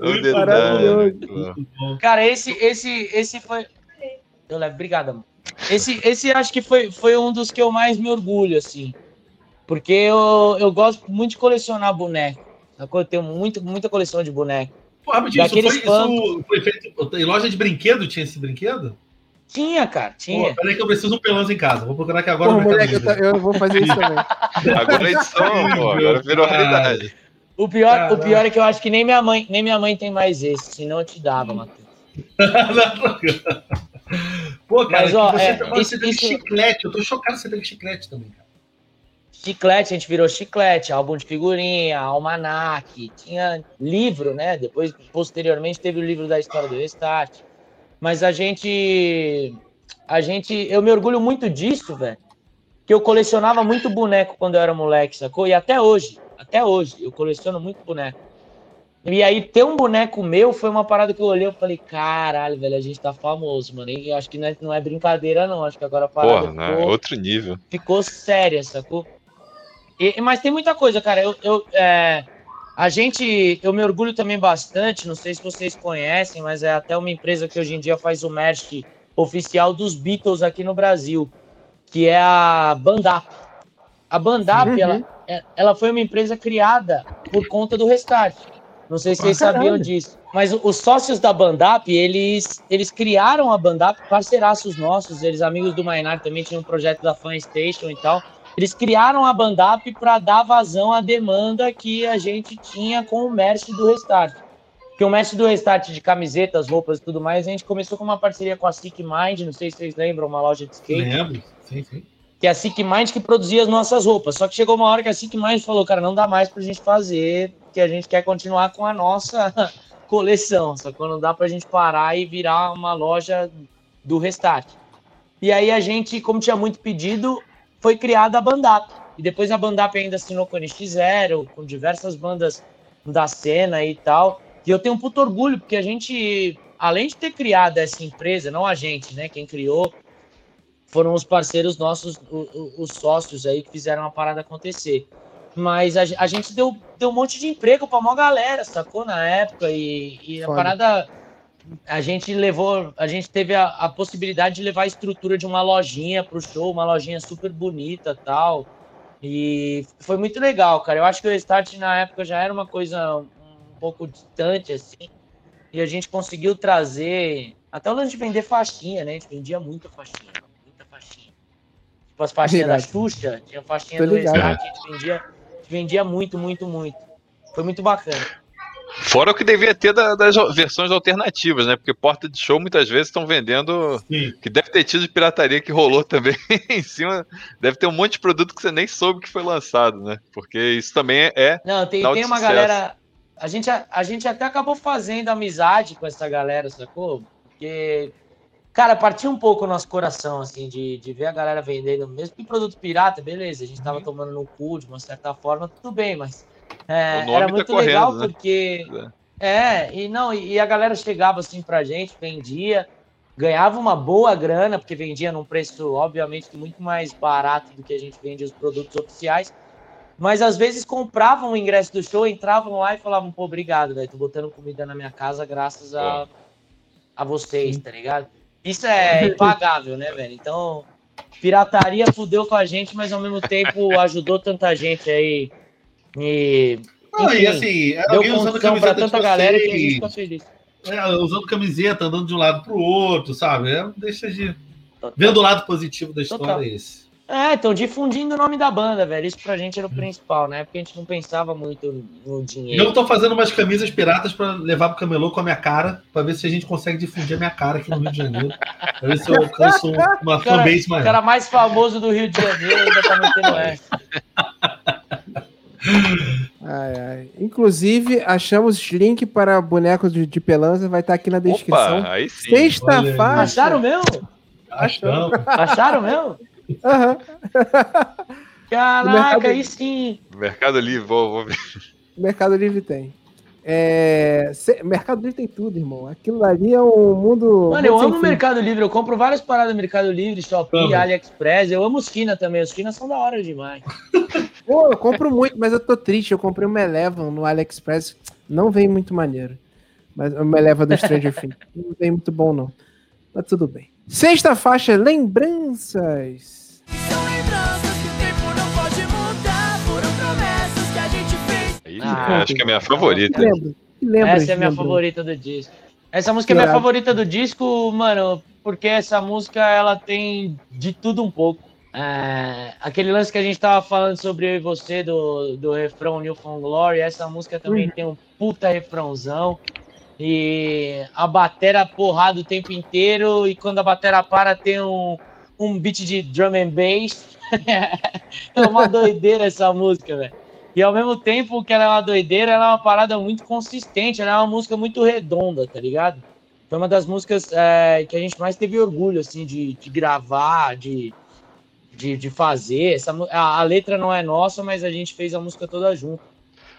Muito maravilhoso. Cara, esse, esse, esse foi. Eu levo, obrigado, amor. Esse, esse acho que foi, foi um dos que eu mais me orgulho, assim. Porque eu, eu gosto muito de colecionar boneco. Eu tenho muito, muita coleção de boneco. Pô, rapidinho, isso, foi, isso foi feito. Em loja de brinquedo tinha esse brinquedo? Tinha, cara, tinha. Pô, peraí que eu preciso de um pelanzo em casa. Vou procurar aqui agora. Pô, moleque, eu, eu, vou fazer isso também. agora é edição, pô, agora virou realidade. O pior, o pior é que eu acho que nem minha mãe, nem minha mãe tem mais esse, senão eu te dava, Matheus. Pô, cara, Mas, ó, você, é, você isso, isso... chiclete. Eu tô chocado que você teve chiclete também, cara. Chiclete, a gente virou chiclete, álbum de figurinha, almanac, tinha livro, né? Depois, posteriormente, teve o livro da história do Restart. Mas a gente. A gente. Eu me orgulho muito disso, velho. Que eu colecionava muito boneco quando eu era moleque, sacou? E até hoje, até hoje, eu coleciono muito boneco. E aí, ter um boneco meu foi uma parada que eu olhei e falei, caralho, velho, a gente tá famoso, mano. E acho que não é, não é brincadeira, não. Acho que agora a parada Porra, ficou, outro nível. Ficou séria, sacou? E, mas tem muita coisa, cara. Eu, eu é, a gente, eu me orgulho também bastante. Não sei se vocês conhecem, mas é até uma empresa que hoje em dia faz o merch oficial dos Beatles aqui no Brasil, que é a Bandap. A Bandap, uhum. ela, é, ela foi uma empresa criada por conta do Restart. Não sei se vocês ah, sabiam disso. Mas os sócios da Bandap, eles, eles criaram a Bandap, parceiraços nossos, eles amigos do Mainar também tinham um projeto da Fan Station e tal. Eles criaram a Bandap para dar vazão à demanda que a gente tinha com o mestre do Restart. Porque o mestre do Restart de camisetas, roupas e tudo mais, a gente começou com uma parceria com a Sick Mind, não sei se vocês lembram, uma loja de skate. Lembro, sim, sim. Que é a Sick Mind que produzia as nossas roupas. Só que chegou uma hora que a Sick Mind falou, cara, não dá mais pra gente fazer que a gente quer continuar com a nossa coleção, só que não dá para a gente parar e virar uma loja do Restart. E aí a gente, como tinha muito pedido, foi criada a Bandap. E depois a Bandap ainda assinou com o NX0, com diversas bandas da cena e tal. E eu tenho um puto orgulho, porque a gente, além de ter criado essa empresa, não a gente, né? Quem criou foram os parceiros nossos, os, sócios aí que fizeram a parada acontecer. Mas a, gente deu, deu um monte de emprego pra uma galera, sacou? Na época. E, e a parada. A gente levou. A gente teve a, a, possibilidade de levar a estrutura de uma lojinha pro show, uma lojinha super bonita tal. E foi muito legal, cara. Eu acho que o Start na época já era uma coisa um pouco distante, assim. E a gente conseguiu trazer. Até o lance de vender faixinha, né? A gente vendia muita faixinha. Muita faixinha. Tipo as faixinhas da Xuxa, tinha faixinha Tô do Restart, a gente vendia vendia muito, muito, muito. Foi muito bacana. Fora o que devia ter da, das versões alternativas, né? Porque porta de show muitas vezes estão vendendo. Sim. Que deve ter tido de pirataria que rolou também em cima. Deve ter um monte de produto que você nem soube que foi lançado, né? Porque isso também é. Não, tem, tem uma galera. A gente, a, a gente até acabou fazendo amizade com essa galera, sacou? Porque Cara, partiu um pouco o nosso coração, assim, de, de ver a galera vendendo, mesmo que produto pirata, beleza, a gente tava uhum. tomando no cu de uma certa forma, tudo bem, mas é, era tá muito tá legal correndo, né? porque. É. é, e não, e a galera chegava assim pra gente, vendia, ganhava uma boa grana, porque vendia num preço, obviamente, muito mais barato do que a gente vende os produtos oficiais. Mas às vezes compravam o ingresso do show, entravam lá e falavam, pô, obrigado, velho, tô botando comida na minha casa graças a, a vocês, tá ligado? Isso é impagável, né, velho? Então, pirataria fudeu com a gente, mas ao mesmo tempo ajudou tanta gente aí. E, enfim, e assim, é deu usando camiseta tanta galera que a gente tá. É, usando camiseta, andando de um lado pro outro, sabe? É, deixa de. Vendo o lado positivo da história Total. é esse. É, então difundindo o nome da banda, velho. Isso pra gente era o principal, né? Porque a gente não pensava muito no dinheiro. Eu tô fazendo umas camisas piratas pra levar pro camelô com a minha cara, pra ver se a gente consegue difundir a minha cara aqui no Rio de Janeiro. Pra ver se eu alcanço uma fanbase maior. O cara mais famoso do Rio de Janeiro ainda tá metendo essa. Ai, ai. Inclusive, achamos link para bonecos de, de pelanza, vai estar tá aqui na descrição. Opa, aí sim. Sexta-feira. Acharam mesmo? Acharam. Acharam mesmo? Uhum. Caraca, aí sim. Mercado Livre, vou, vou ver. Mercado Livre tem. É... Mercado Livre tem tudo, irmão. Aquilo ali é um mundo. Mano, eu amo o Mercado Livre. Eu compro várias paradas no Mercado Livre, Shopee, AliExpress. Eu amo os Kina também. Os Kina são da hora demais. Pô, eu compro muito, mas eu tô triste. Eu comprei uma Eleven no AliExpress. Não vem muito maneiro. Mas uma Eleven do Stranger Things. Não vem muito bom, não. Mas tudo bem. Sexta faixa, lembranças. São lembranças Ah, acho que é a minha favorita. Lembra, lembra, Essa é a minha favorita do disco. Essa música é minha favorita do disco, mano, porque essa música ela tem de tudo um pouco. É, aquele lance que a gente tava falando sobre eu e você do, do refrão New From Glory, essa música também uhum. tem um puta refrãozão. E a batera porrada o tempo inteiro. E quando a batera para, tem um, um beat de drum and bass. é uma doideira essa música, velho. E ao mesmo tempo que ela é uma doideira, ela é uma parada muito consistente. Ela é uma música muito redonda, tá ligado? Foi uma das músicas é, que a gente mais teve orgulho, assim, de, de gravar, de, de, de fazer. Essa, a, a letra não é nossa, mas a gente fez a música toda junto.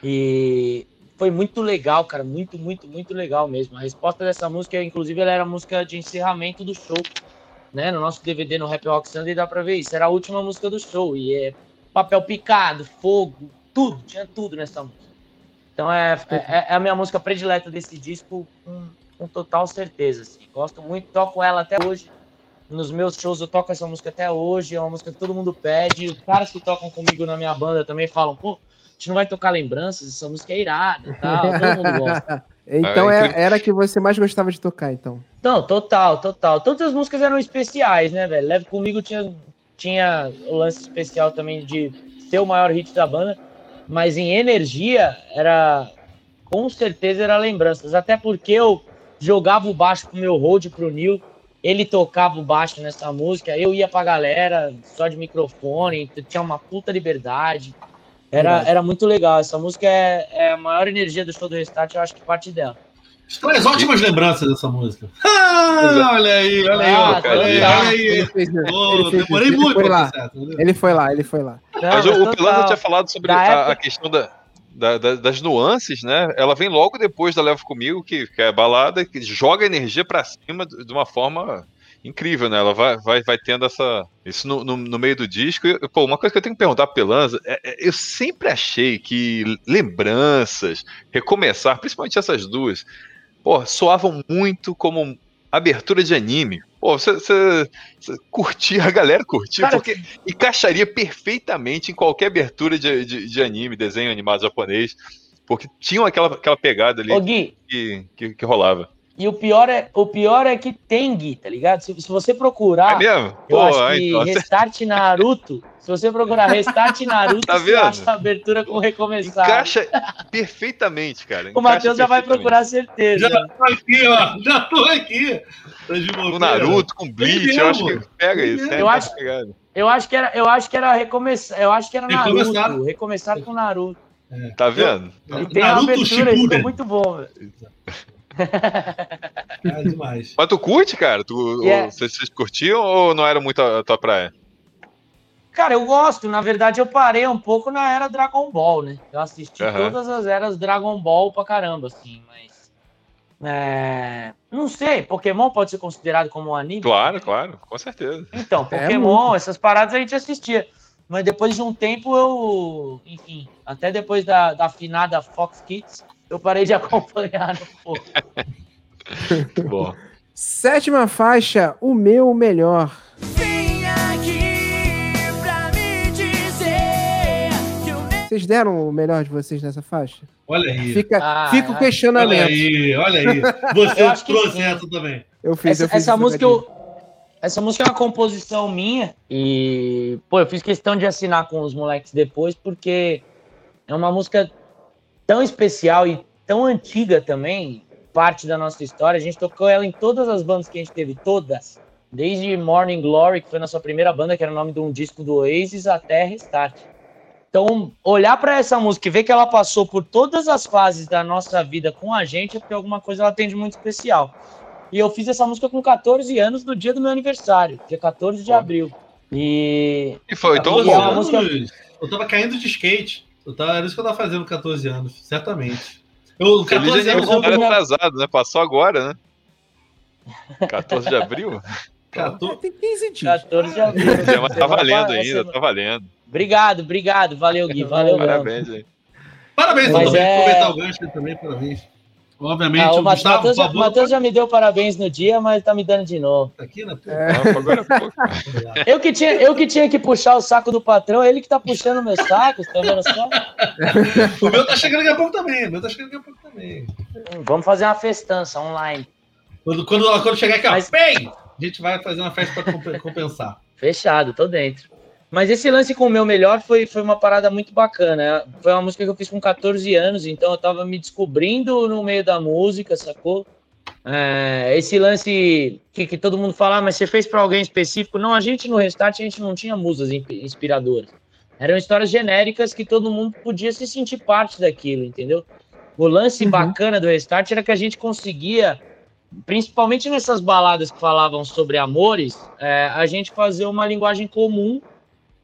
E foi muito legal, cara, muito, muito, muito legal mesmo. A resposta dessa música, inclusive, ela era a música de encerramento do show, né? No nosso DVD no Rap Rock Sunday dá pra ver isso. Era a última música do show e é papel picado, fogo, tudo, tinha tudo nessa música. Então é, é, é a minha música predileta desse disco com, com total certeza. Assim. Gosto muito, toco ela até hoje. Nos meus shows eu toco essa música até hoje, é uma música que todo mundo pede. Os caras que tocam comigo na minha banda também falam, pô, gente não vai tocar lembranças, essa música é irada e tal, todo mundo gosta. Então é, é era a que você mais gostava de tocar, então. Não, total, total. Todas as músicas eram especiais, né, velho? Leve comigo tinha, tinha o lance especial também de ser o maior hit da banda, mas em energia era com certeza era lembranças, até porque eu jogava o baixo pro meu hold pro Neil, ele tocava o baixo nessa música, eu ia pra galera só de microfone, tinha uma puta liberdade. Era, era muito legal. Essa música é, é, a maior energia do show do Restart, eu acho que parte dela. Traz ótimas lembranças dessa música. Ah, olha aí, olha aí, ah, olha aí, olha aí. Ele fez, oh, ele demorei ele muito pra certo. Ele foi lá, ele foi lá. Não, mas, mas o Pilanza tinha falado sobre a, época... a, questão da, da, da, das nuances, né? Ela vem logo depois da Leva Comigo, que, que é balada, que joga energia pra cima de uma forma incrível, né? Ela vai, vai, vai tendo essa. Isso no, no, no meio do disco. E, pô, uma coisa que eu tenho que perguntar pra Pelanza é, é, eu sempre achei que lembranças, recomeçar, principalmente essas duas, pô, soavam muito como abertura de anime. Pô, você, você, você curtia, a galera curtia, Cara, porque encaixaria perfeitamente em qualquer abertura de, de, de, anime, desenho animado japonês, porque tinham aquela, aquela pegada ali Gui, que, que, que rolava. E o pior é, o pior é que tem Gui, tá ligado? Se, se você procurar, é mesmo? eu Pô, acho que então... Restart Naruto, se você procurar Restart Naruto, tá você acha a abertura com recomeçar. Encaixa perfeitamente, cara. o Matheus já vai procurar certeza. Já tô aqui, ó. Já tô aqui. O Naruto com Bleach, eu acho que pega isso. Eu acho, eu acho que era, eu acho que era recomeçar, eu acho que era Naruto, recomeçar com Naruto. É. Tá vendo? E tem Naruto a abertura, ficou muito bom, velho. É demais. Mas tu curte, cara? Tu, yeah. vocês, vocês curtiam ou não era muito a tua praia? Cara, eu gosto. Na verdade, eu parei um pouco na era Dragon Ball, né? Eu assisti uhum. todas as eras Dragon Ball pra caramba, assim, mas. É... Não sei, Pokémon pode ser considerado como um anime? Claro, claro, com certeza. Então, é Pokémon, é essas paradas a gente assistia. Mas depois de um tempo eu. Enfim, até depois da, da afinada Fox Kids, eu parei de acompanhar pouco. Bom. Sétima faixa, o meu melhor. Vocês deram o melhor de vocês nessa faixa? Olha aí. Fica, ah, fica o questionamento. Olha aí, olha aí. Você trouxe essa também. Eu fiz, essa, eu fiz essa música eu, essa música é uma composição minha e, pô, eu fiz questão de assinar com os moleques depois porque é uma música tão especial e tão antiga também, parte da nossa história. A gente tocou ela em todas as bandas que a gente teve, todas. Desde Morning Glory, que foi nossa primeira banda, que era o nome de um disco do Oasis, até Restart. Então, olhar para essa música e ver que ela passou por todas as fases da nossa vida com a gente é porque alguma coisa ela tem de muito especial. E eu fiz essa música com 14 anos no dia do meu aniversário, dia 14 de abril. E. E foi, então. E é música... Eu tava caindo de skate. Eu tava, era isso que eu tava fazendo com 14 anos, certamente. Eu, 14 anos. Eu era atrasado, né? Passou agora, né? 14 de abril? 14, tem 15 dias. 14 de abril. Mas tá valendo ainda, tá valendo. Obrigado, obrigado. Valeu, Gui. Valeu, Parabéns aí. Parabéns, Mas também. É... Aproveitar o gancho também, parabéns. Obviamente, ah, o, Gustavo, Matheus, já, Matheus já me deu parabéns no dia, mas tá me dando de novo. Tá aqui, né? É. Eu, que tinha, eu que tinha que puxar o saco do patrão, ele que tá puxando meus sacos, tá vendo só? o meu tá chegando daqui a pouco também, o meu tá chegando daqui a pouco também. Vamos fazer uma festança online. Quando, quando, quando chegar aqui, ó, mas... bem, a gente vai fazer uma festa para compensar. Fechado, tô dentro. Mas esse lance com o meu melhor foi, foi uma parada muito bacana. Foi uma música que eu fiz com 14 anos, então eu tava me descobrindo no meio da música, sacou? É, esse lance que, que, todo mundo fala, ah, mas você fez para alguém específico? Não, a gente no Restart a gente não tinha musas inspiradoras. Eram histórias genéricas que todo mundo podia se sentir parte daquilo, entendeu? O lance uhum. bacana do Restart era que a gente conseguia, principalmente nessas baladas que falavam sobre amores, é, a gente fazer uma linguagem comum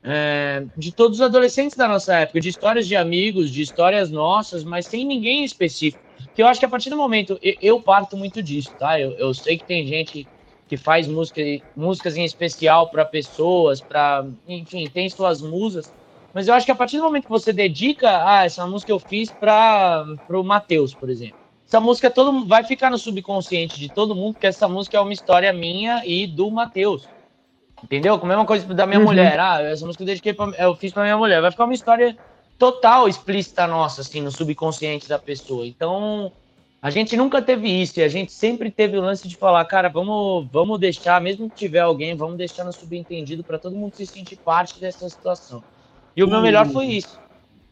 é, de todos os adolescentes da nossa época, de histórias de amigos, de histórias nossas, mas sem ninguém específico. Que eu acho que a partir do momento, eu, eu parto muito disso, tá? Eu, eu, sei que tem gente que faz música, músicas em especial para pessoas, para, enfim, tem suas musas, mas eu acho que a partir do momento que você dedica, ah, essa música eu fiz para o Matheus, por exemplo. Essa música todo vai ficar no subconsciente de todo mundo, porque essa música é uma história minha e do Matheus. Entendeu? Com a mesma coisa da minha uhum. mulher. Ah, essa música eu dediquei pra, eu fiz pra minha mulher. Vai ficar uma história total explícita nossa, assim, no subconsciente da pessoa. Então, a gente nunca teve isso. E a gente sempre teve o lance de falar, cara, vamos, vamos deixar, mesmo que tiver alguém, vamos deixar no subentendido para todo mundo se sentir parte dessa situação. E o meu melhor foi isso.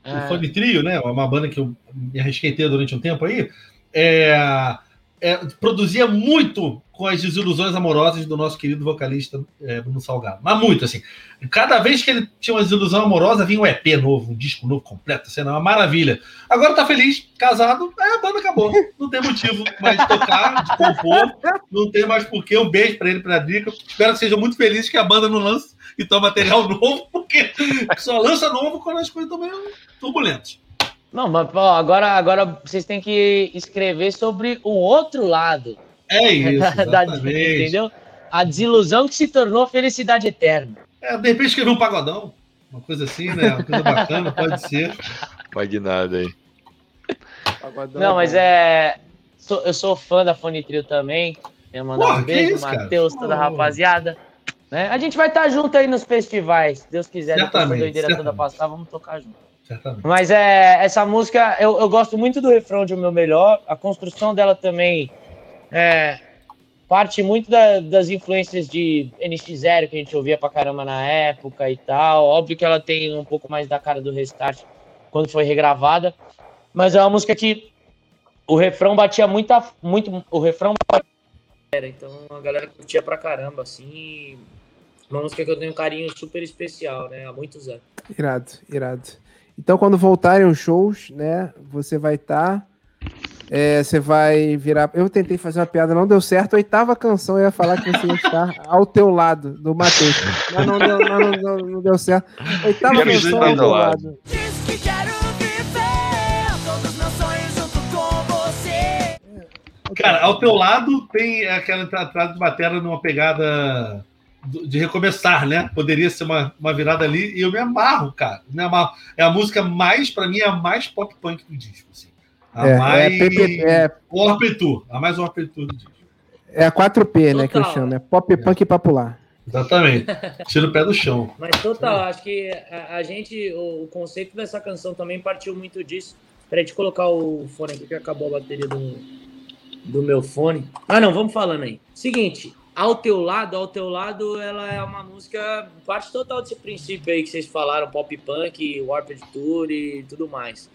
O é... Fone Trio, né? Uma banda que eu me arrisquei ter durante um tempo aí. É é, produzia muito com as desilusões amorosas do nosso querido vocalista é, Bruno Salgado. Mas muito, assim. Cada vez que ele tinha uma desilusão amorosa, vinha um EP novo, um disco novo completo, assim, uma maravilha. Agora tá feliz, casado, é, a banda acabou. Não tem motivo mais de tocar, de compor, não tem mais porquê. Um beijo para ele, pra Drica. Espero que sejam muito felizes que a banda não lance então material novo, porque só lança novo quando as coisas estão meio turbulentas. Não, mas ó, agora, agora vocês têm que escrever sobre o outro lado. É isso, da, entendeu? A desilusão que se tornou felicidade eterna. É, de repente escrever um pagodão, uma coisa assim, né? Uma coisa bacana, pode ser. Magnada aí. Pagodão Não, mas é. Sou, eu sou fã da Fone Trio também. Eu mando um beijo, Matheus, toda a rapaziada. Né? A gente vai estar junto aí nos festivais. Se Deus quiser, depois da doideira toda passar, vamos tocar junto. Certamente. Mas é, essa música, eu, eu gosto muito do refrão de O Meu Melhor. A construção dela também é, parte muito da, das influências de NX0 que a gente ouvia pra caramba na época e tal. Óbvio que ela tem um pouco mais da cara do Restart quando foi regravada. Mas é uma música que o refrão batia muito, muito o refrão batia, então a galera curtia pra caramba, assim. Uma música que eu tenho um carinho super especial, né? Há muitos anos. Irado, irado. Então, quando voltarem os shows, né, você vai estar. Tá, é, você vai virar. Eu tentei fazer uma piada, não deu certo. A oitava canção eu ia falar que você ia estar ao teu lado, do Matheus. Mas não deu, não, não, não deu certo. A oitava canção ao teu lado. Diz que quero viver todos meus sonhos junto com você. Cara, ao teu lado tem aquela entrada de bateria numa pegada de recomeçar, né? Poderia ser uma, uma virada ali e eu me amarro, cara. Me amarro. É a música mais, para mim, é a mais pop punk do disco. Assim. A é, mais. É, PP, é... Orpetur, a mais Orpetur do disco. É a 4P, total. né? Que eu chamo. É pop é. punk popular. Exatamente. Tira o pé do chão. Mas total, acho que a, a gente, o, o, conceito dessa canção também partiu muito disso. Peraí, deixa eu colocar o fone aqui que acabou a bateria do, do meu fone. Ah, não, vamos falando aí. Seguinte, ao teu lado, ao teu lado, ela é uma música parte total desse princípio aí que vocês falaram, pop punk, Warped Tour e tudo mais.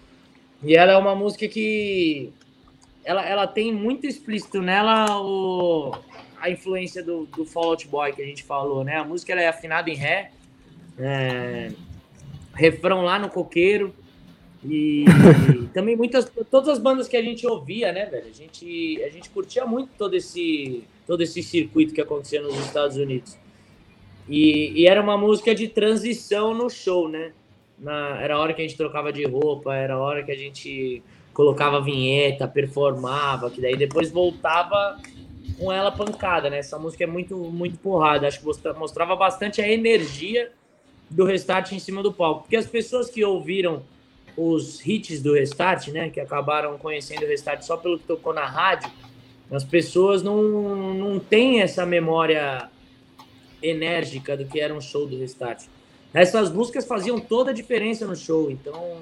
E ela é uma música que ela, ela tem muito explícito nela o, a influência do, do Fall Out Boy que a gente falou, né? A música ela é afinada em ré, é, refrão lá no coqueiro, e também muitas, todas as bandas que a gente ouvia, né, velho? A gente, a gente curtia muito todo esse, todo esse circuito que acontecia nos Estados Unidos. E, e, era uma música de transição no show, né? Na, era a hora que a gente trocava de roupa, era a hora que a gente colocava vinheta, performava, que daí depois voltava com ela pancada, né? Essa música é muito, muito porrada. Acho que mostrava bastante a energia do Restart em cima do palco. Porque as pessoas que ouviram os hits do Restart, né? Que acabaram conhecendo o Restart só pelo que tocou na rádio, as pessoas não, não têm essa memória enérgica do que era um show do Restart. Essas músicas faziam toda a diferença no show, então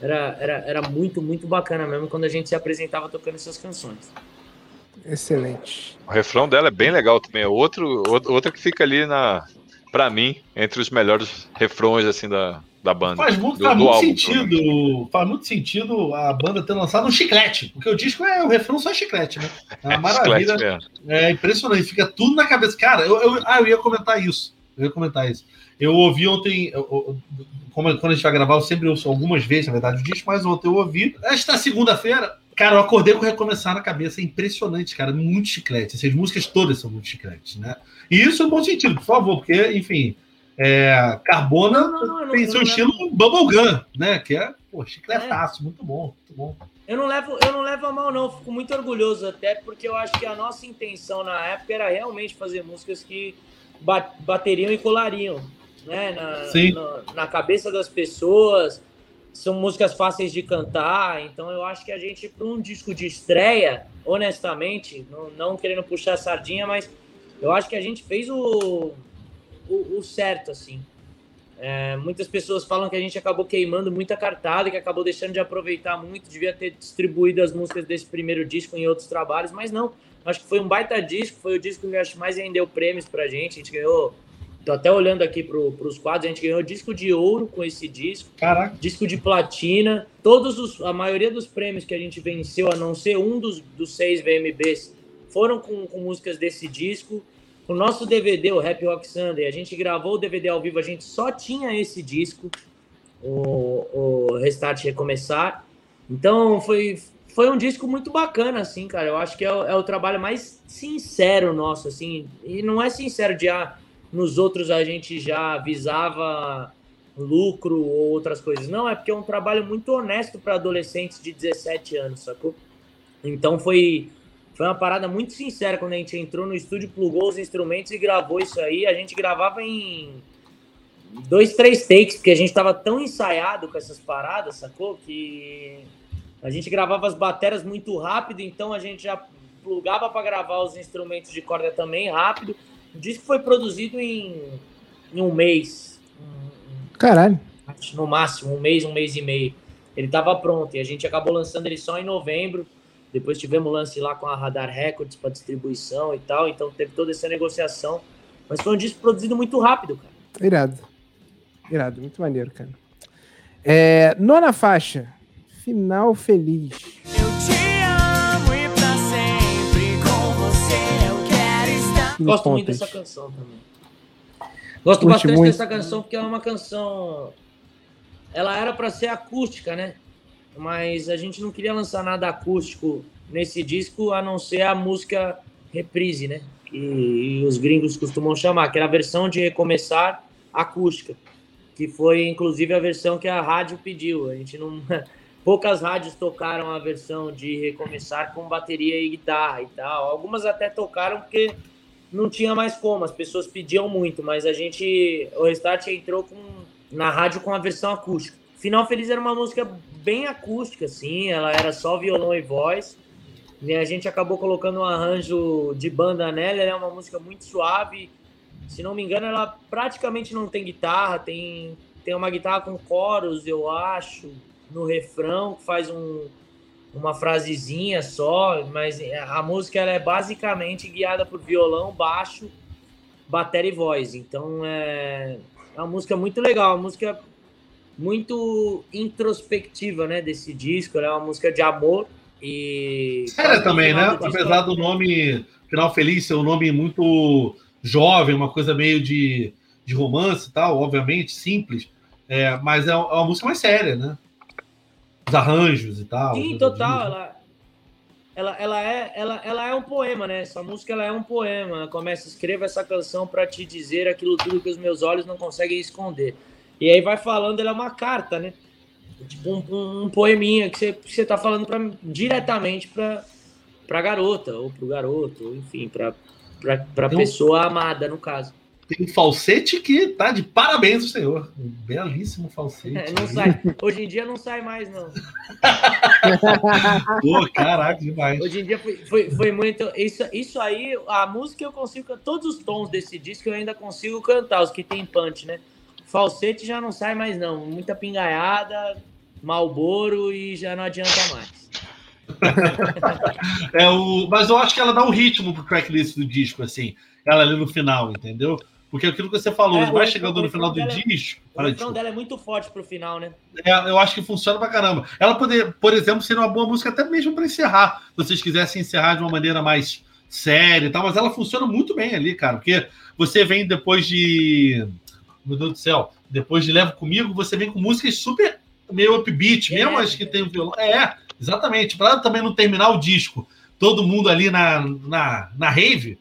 era, era, era muito, muito bacana mesmo quando a gente se apresentava tocando essas canções. Excelente. O refrão dela é bem legal também. É outro, outra que fica ali na, para mim, entre os melhores refrões assim da, da banda. Faz muito, do, faz do muito álbum, sentido. Faz muito sentido a banda ter lançado um chiclete, porque o disco é o refrão só é chiclete, né? É uma maravilha. É impressionante, fica tudo na cabeça. Cara, eu, eu, ah, eu ia comentar isso. Eu ia comentar isso. Eu ouvi ontem, eu, como quando a gente vai gravar, eu sempre ouço algumas vezes, na verdade, o disco, mas ontem eu ouvi. Esta segunda-feira, cara, eu acordei com recomeçar na cabeça. É impressionante, cara. Muito chiclete. Essas músicas todas são muito chicletes, né? E isso é um bom sentido, por favor, porque, enfim, é, Carbona não, não, não, tem seu estilo Bubblegum, né? Que é, pô, chicletaço, é. muito bom, muito bom. Eu não, levo, eu não levo a mal, não. Fico muito orgulhoso, até porque eu acho que a nossa intenção na época era realmente fazer músicas que bateriam e colariam né? Na, na, na, cabeça das pessoas. São músicas fáceis de cantar, então eu acho que a gente, para um disco de estreia, honestamente, não, não querendo puxar a sardinha, mas eu acho que a gente fez o, o, o certo, assim. É, muitas pessoas falam que a gente acabou queimando muita cartada, que acabou deixando de aproveitar muito, devia ter distribuído as músicas desse primeiro disco em outros trabalhos, mas não. Acho que foi um baita disco, foi o disco que eu acho mais rendeu prêmios pra gente. A gente ganhou Tô até olhando aqui para os quadros, a gente ganhou disco de ouro com esse disco. Caraca. Disco de platina. Todos os, a maioria dos prêmios que a gente venceu, a não ser um dos, dos seis VMBs, foram com, com músicas desse disco. O nosso DVD, o Happy Rock Sunday, a gente gravou o DVD ao vivo, a gente só tinha esse disco, o, o Restart Recomeçar. Então foi, foi um disco muito bacana, assim, cara. Eu acho que é, é o trabalho mais sincero nosso, assim. E não é sincero de ah, nos outros a gente já visava lucro ou outras coisas. Não, é porque é um trabalho muito honesto para adolescentes de 17 anos, sacou? Então foi, foi uma parada muito sincera quando a gente entrou no estúdio, plugou os instrumentos e gravou isso aí. A gente gravava em dois, três takes, porque a gente estava tão ensaiado com essas paradas, sacou? Que a gente gravava as bateras muito rápido, então a gente já plugava para gravar os instrumentos de corda também rápido o disco foi produzido em, em um mês. Caralho. No máximo, um mês, um mês e meio. Ele estava pronto e a gente acabou lançando ele só em novembro. Depois tivemos lance lá com a Radar Records para distribuição e tal. Então teve toda essa negociação. Mas foi um disco produzido muito rápido, cara. Irado. Irado, muito maneiro, cara. É, nona faixa. Final feliz. Gosto muito dessa canção também. Gosto Curte bastante muito. dessa canção porque é uma canção. Ela era para ser acústica, né? Mas a gente não queria lançar nada acústico nesse disco a não ser a música reprise, né? Que os gringos costumam chamar, que era a versão de recomeçar acústica, que foi inclusive a versão que a rádio pediu. A gente não poucas rádios tocaram a versão de recomeçar com bateria e guitarra e tal. Algumas até tocaram porque não tinha mais como, as pessoas pediam muito, mas a gente, o Restart entrou com, na rádio com a versão acústica. Final Feliz era uma música bem acústica, assim, ela era só violão e voz, e a gente acabou colocando um arranjo de banda nela, ela é uma música muito suave, se não me engano ela praticamente não tem guitarra, tem, tem uma guitarra com coros, eu acho, no refrão, que faz um, uma frasezinha só, mas a música ela é basicamente guiada por violão, baixo, bateria e voz. Então é, é uma música muito legal, uma música muito introspectiva, né, desse disco. é uma música de amor e séria também, né? Apesar do nome Final Feliz ser um nome muito jovem, uma coisa meio de, de romance e tal, obviamente simples, é, mas é, é uma música mais séria, né? os arranjos e tal. Sim, total. Ela, ela, ela, é, ela, ela é um poema, né? Essa música ela é um poema. Ela começa, escreva essa canção para te dizer aquilo tudo que os meus olhos não conseguem esconder. E aí vai falando, ela é uma carta, né? Tipo um, um, poeminha que você, que você tá falando pra, diretamente para pra garota, ou pro garoto, ou enfim, pra, pra, pra pessoa amada, no caso. Tem um falsete que tá de parabéns o senhor. Um belíssimo falsete. É, não sai. Hoje em dia não sai mais, não. Pô, caraca, demais. Hoje em dia foi, foi, foi, muito. Isso, isso aí, a música eu consigo. Todos os tons desse disco eu ainda consigo cantar, os que tem punch, né? Falsete já não sai mais, não. Muita pingaiada, malboro e já não adianta mais. é o, mas eu acho que ela dá um ritmo pro tracklist do disco, assim. Ela ali no final, entendeu? Porque aquilo que você falou, é, vai chegando no final do é, disco. O refrão dela é muito forte pro final, né? É, eu acho que funciona pra caramba. Ela poder, por exemplo, ser uma boa música até mesmo para encerrar. Se vocês quisessem encerrar de uma maneira mais séria e tal, mas ela funciona muito bem ali, cara. Porque você vem depois de. Meu Deus do céu, depois de Leva Comigo, você vem com músicas super meio upbeat, é, mesmo as que tem o violão. É, exatamente. Para também não terminar o disco, todo mundo ali na, na, na rave,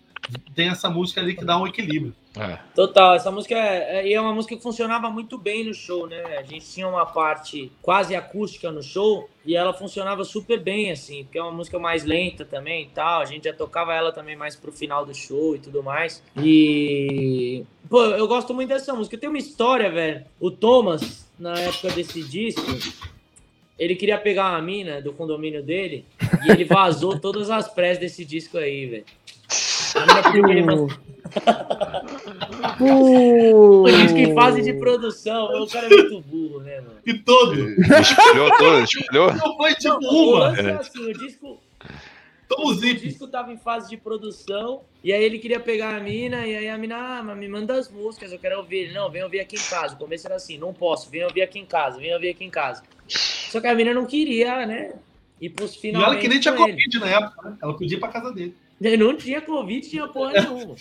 tem essa música ali que dá um equilíbrio. É. Total, essa música é, é, é uma música que funcionava muito bem no show, né? A gente tinha uma parte quase acústica no show e ela funcionava super bem, assim, porque é uma música mais lenta também e tal. A gente já tocava ela também mais pro final do show e tudo mais. E. Pô, eu gosto muito dessa música. Tem uma história, velho. O Thomas, na época desse disco, ele queria pegar uma mina do condomínio dele e ele vazou todas as prés desse disco aí, velho. Uh. Por isso que fase de produção, o cara é muito burro, né, mano? E todo. Espelhou todo, espelhou. Não foi tipo não, uma. É assim, o disco. O disco tava em fase de produção, e aí ele queria pegar a mina, e aí a mina, ah, mas me manda as músicas, eu quero ouvir. Ele, não, vem ouvir aqui em casa. O começo era assim, não posso, vem ouvir aqui em casa, vem ouvir aqui em casa. Só que a mina não queria, né? E pros finalmente. E ela que nem tinha Covid na época, né? Ela podia ir pra casa dele. Não tinha Covid, tinha porra nenhuma.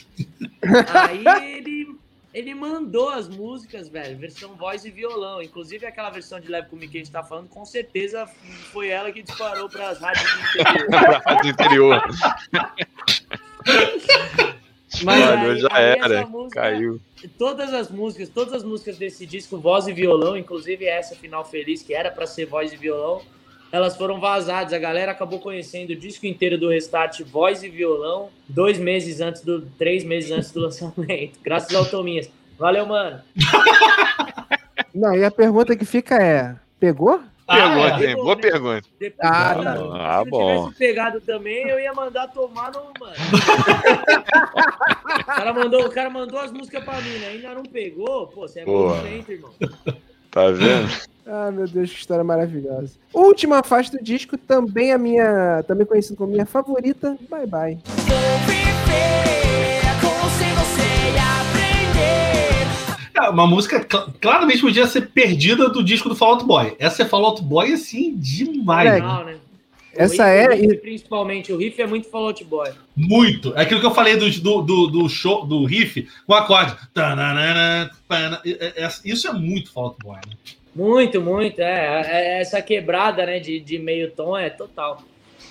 Aí ele, ele mandou as músicas, velho, versão voz e violão. Inclusive aquela versão de Leve Comigo que a gente tá falando, com certeza foi ela que disparou para as rádios do interior. pra rádio interior. Mas Mano, aí, já aí era, música, caiu. Todas as músicas, todas as músicas desse disco, voz e violão, inclusive essa Final Feliz, que era para ser voz e violão, elas foram vazadas. A galera acabou conhecendo o disco inteiro do Restart, voz e violão, dois meses antes do. três meses antes do lançamento. Graças ao Tominhas. Valeu, mano. Não, e a pergunta que fica é: pegou? Pegou, ah, é, boa né? pergunta. Depois, ah, não. ah, se bom. tivesse pegado também, eu ia mandar tomar no. Mano. o, cara mandou, o cara mandou as músicas pra mim, né? Ainda não pegou? Pô, você é muito lento, irmão. Tá vendo? Ah, meu Deus, que história maravilhosa. Última faixa do disco, também a minha, também conhecida como minha favorita, Bye Bye. É, uma música claramente podia ser perdida do disco do Fall Out Boy. Essa é Fall Out Boy, assim, demais. É, né? Essa é. Riff, principalmente, o riff é muito Fall Out Boy. Muito. É aquilo que eu falei do, do, do, show, do riff com acorde. Isso é muito Fall Out Boy, né? Muito, muito. É, é, essa quebrada né, de, de meio tom é total.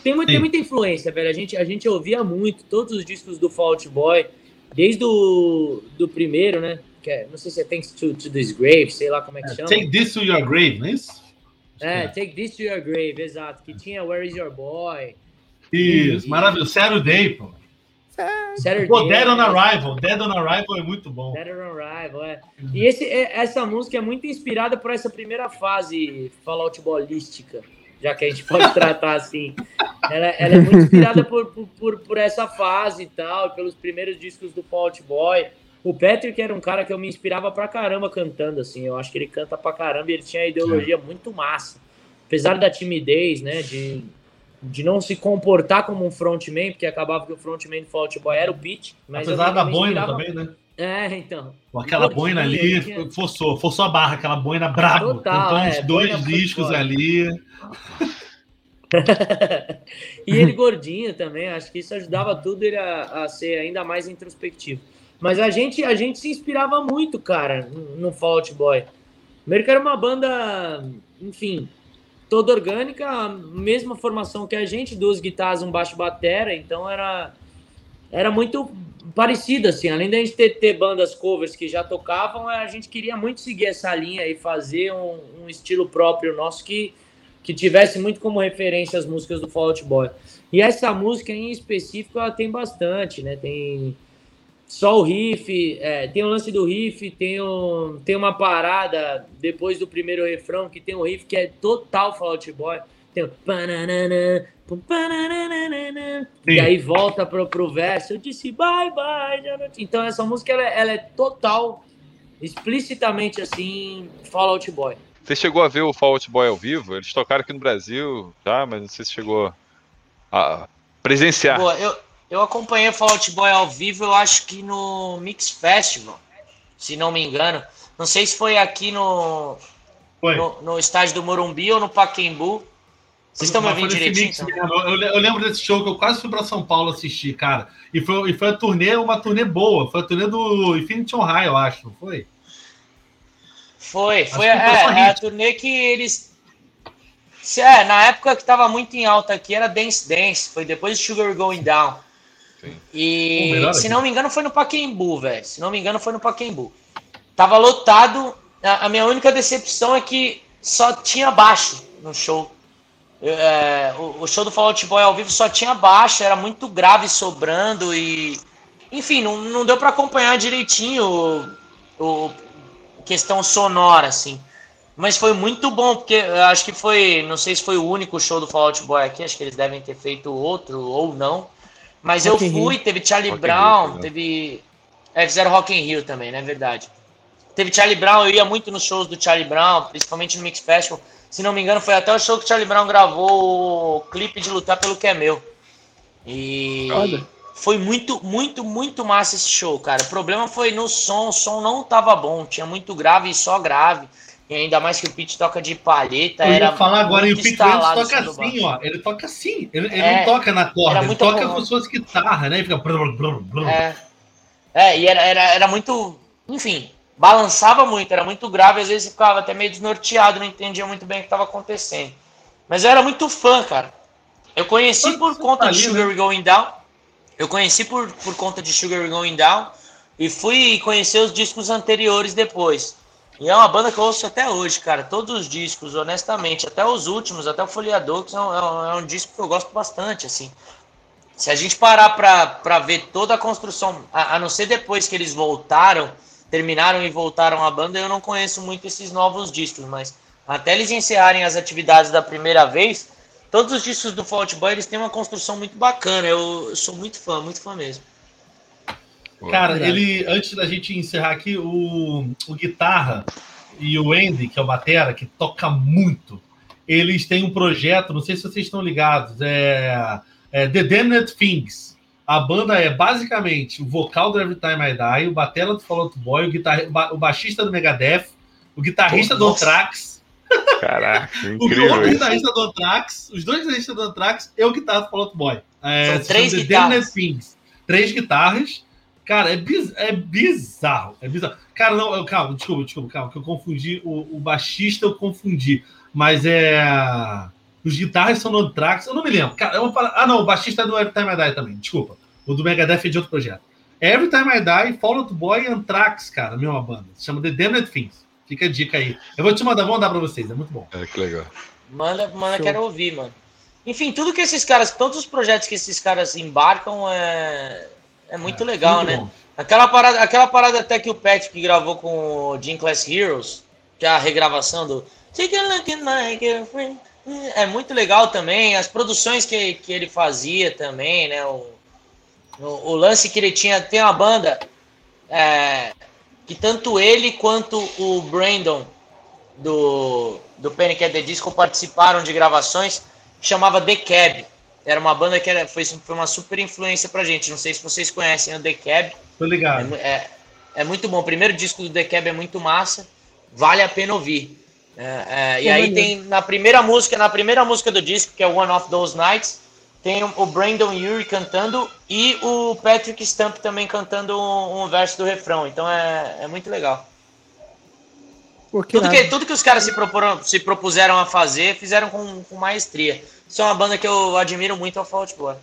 Tem, muito, tem muita influência, velho. A gente, a gente ouvia muito todos os discos do Fall Out Boy, desde o do primeiro, né? Que é, não sei se é Thanks to, to This Grave, sei lá como é que é, chama. Take This to Your Grave, não é isso? É, Take This to Your Grave, exato. Que tinha Where Is Your Boy. Isso, e... maravilhoso. Saturday, pô. Saturday. Pô, Dead on Arrival. Dead on Arrival é muito bom. Dead on Arrival, é. E esse, é, essa música é muito inspirada por essa primeira fase Fallout bolística, já que a gente pode tratar assim. Ela, ela, é muito inspirada por, por, por, essa fase e tal, pelos primeiros discos do Fallout Boy. O Patrick era um cara que eu me inspirava pra caramba cantando, assim. Eu acho que ele canta pra caramba e ele tinha a ideologia muito massa. Apesar da timidez, né, de de não se comportar como um frontman, porque acabava que o frontman do Fall Out Boy era o Pete. Mas Apesar da boina inspirava... também, né? É, então. aquela boina ali tinha... forçou, forçou a barra, aquela boina brabo. Total, é, uns dois discos ali. e ele gordinho também, acho que isso ajudava tudo ele a, a, ser ainda mais introspectivo. Mas a gente, a gente se inspirava muito, cara, no Fall Out Boy. Primeiro que era uma banda, enfim, toda orgânica, mesma formação que a gente, duas guitarras, um baixo batera, então era era muito parecido assim, além da gente ter, ter bandas covers que já tocavam, a gente queria muito seguir essa linha e fazer um, um estilo próprio nosso que que tivesse muito como referência as músicas do Fall Out Boy. E essa música em específico ela tem bastante, né? Tem só o riff, é, tem o lance do riff, tem, um, tem uma parada depois do primeiro refrão que tem um riff que é total Fall Out Boy. Tem o e aí volta pro, pro verso. Eu disse bye bye. Então essa música ela, ela é total, explicitamente assim, Fall Out Boy. Você chegou a ver o Fall Out Boy ao vivo? Eles tocaram aqui no Brasil, tá? Mas não sei se chegou a presenciar. Boa, eu, eu acompanhei o Fall Out Boy ao vivo, eu acho que no Mix Festival, se não me engano. Não sei se foi aqui no, no, no, estádio do Morumbi ou no Paquembu. Vocês estão me ouvindo direitinho? Mix, então? eu, eu, lembro desse show que eu quase fui para São Paulo assistir, cara. E foi, e foi a turnê, uma turnê boa. Foi a turnê do Infinity on High, eu acho, não foi? Foi, foi a, é, é a turnê que eles é, na época que tava muito em alta aqui era Dance Dance, foi depois de Sugar Going Down. Sim. E se não me engano foi no Paquembu, velho. Se não me engano foi no Paquembu. Tava lotado. A, a minha única decepção é que só tinha baixo no show. É, o, o, show do Fallout Boy ao vivo só tinha baixo, era muito grave sobrando e. Enfim, não, não deu para acompanhar direitinho o, o, questão sonora, assim. Mas foi muito bom, porque acho que foi, não sei se foi o único show do Fallout Boy aqui, acho que eles devem ter feito outro ou não. Mas Rock eu fui, teve Charlie Rock Brown, Rio, né? teve. É, fizeram Rock in Rio também, não é verdade? Teve Charlie Brown, eu ia muito nos shows do Charlie Brown, principalmente no Mix Festival. Se não me engano, foi até o show que o Charlie Brown gravou o clipe de Lutar pelo Que é Meu. E Olha. foi muito, muito, muito massa esse show, cara. O problema foi no som, o som não tava bom, tinha muito grave e só grave. E ainda mais que o Pete toca de palheta. Eu ia falar agora, e o Pete toca assim, ó. Ele toca assim. Ele, ele é, não toca na corda, ele toca com suas guitarras, né? E fica. É, é e era, era, era muito. Enfim, balançava muito, era muito grave, às vezes ficava até meio desnorteado, não entendia muito bem o que estava acontecendo. Mas eu era muito fã, cara. Eu conheci por conta de Sugar né? Going Down. Eu conheci por, por conta de Sugar Going Down e fui conhecer os discos anteriores depois. E é uma banda que eu ouço até hoje, cara. Todos os discos, honestamente, até os últimos, até o Folheador, que é um, é um disco que eu gosto bastante, assim. Se a gente parar pra, pra ver toda a construção, a, a não ser depois que eles voltaram, terminaram e voltaram à banda, eu não conheço muito esses novos discos, mas até eles encerrarem as atividades da primeira vez, todos os discos do Fault Boy, eles têm uma construção muito bacana. Eu, eu sou muito fã, muito fã mesmo. Cara, ele, antes da gente encerrar aqui, o, o Guitarra e o Andy, que é o Batera, que toca muito, eles têm um projeto, não sei se vocês estão ligados, é, é The Damned Things. A banda é basicamente o vocal do Every Time I Die, o batera do Fall Out Boy, o, guitar, o baixista do Megadeth, o guitarrista Pô, do Anthrax. Caraca, incrível. o guitarrista do Anthrax, os dois guitarristas do Anthrax e o guitarra do Fall Out Boy. É, São três guitarras. Things. Três guitarras Cara, é, biz, é bizarro. É bizarro. Cara, não, eu, calma, desculpa, desculpa, calma, que eu confundi. O, o baixista eu confundi. Mas é. Os guitarras são no Anthrax, eu não me lembro. Cara, é uma Ah, não, o baixista é do Every Time I Die também, desculpa. O do Megadeth é de outro projeto. Every Time I Die, Fall Out Boy e Anthrax, cara, a mesma banda. Se chama The Damned Things. Fica a dica aí. Eu vou te mandar, vou mandar pra vocês, é muito bom. É, que legal. Manda, manda quero ouvir, mano. Enfim, tudo que esses caras, todos os projetos que esses caras embarcam é é muito é, legal, muito né? Aquela parada, aquela parada até que o Patrick gravou com o Jim Class Heroes, que é a regravação do é muito legal também. As produções que, que ele fazia também, né? O, o, o lance que ele tinha. Tem uma banda é, que tanto ele quanto o Brandon do, do Panic at the Disco participaram de gravações que chamava The Cab. Era uma banda que era, foi, foi uma super influência pra gente. Não sei se vocês conhecem o The Cab. Tô ligado. É, é, é muito bom. O primeiro disco do The Cab é muito massa. Vale a pena ouvir. É, é, e aí tem na primeira música, na primeira música do disco, que é One of Those Nights, tem o Brandon Urie cantando e o Patrick Stump também cantando um, um verso do refrão. Então é, é muito legal. Tudo, que, tudo que os caras se, proporam, se propuseram a fazer, fizeram com, com maestria. Isso é uma banda que eu admiro muito a Fault Boy.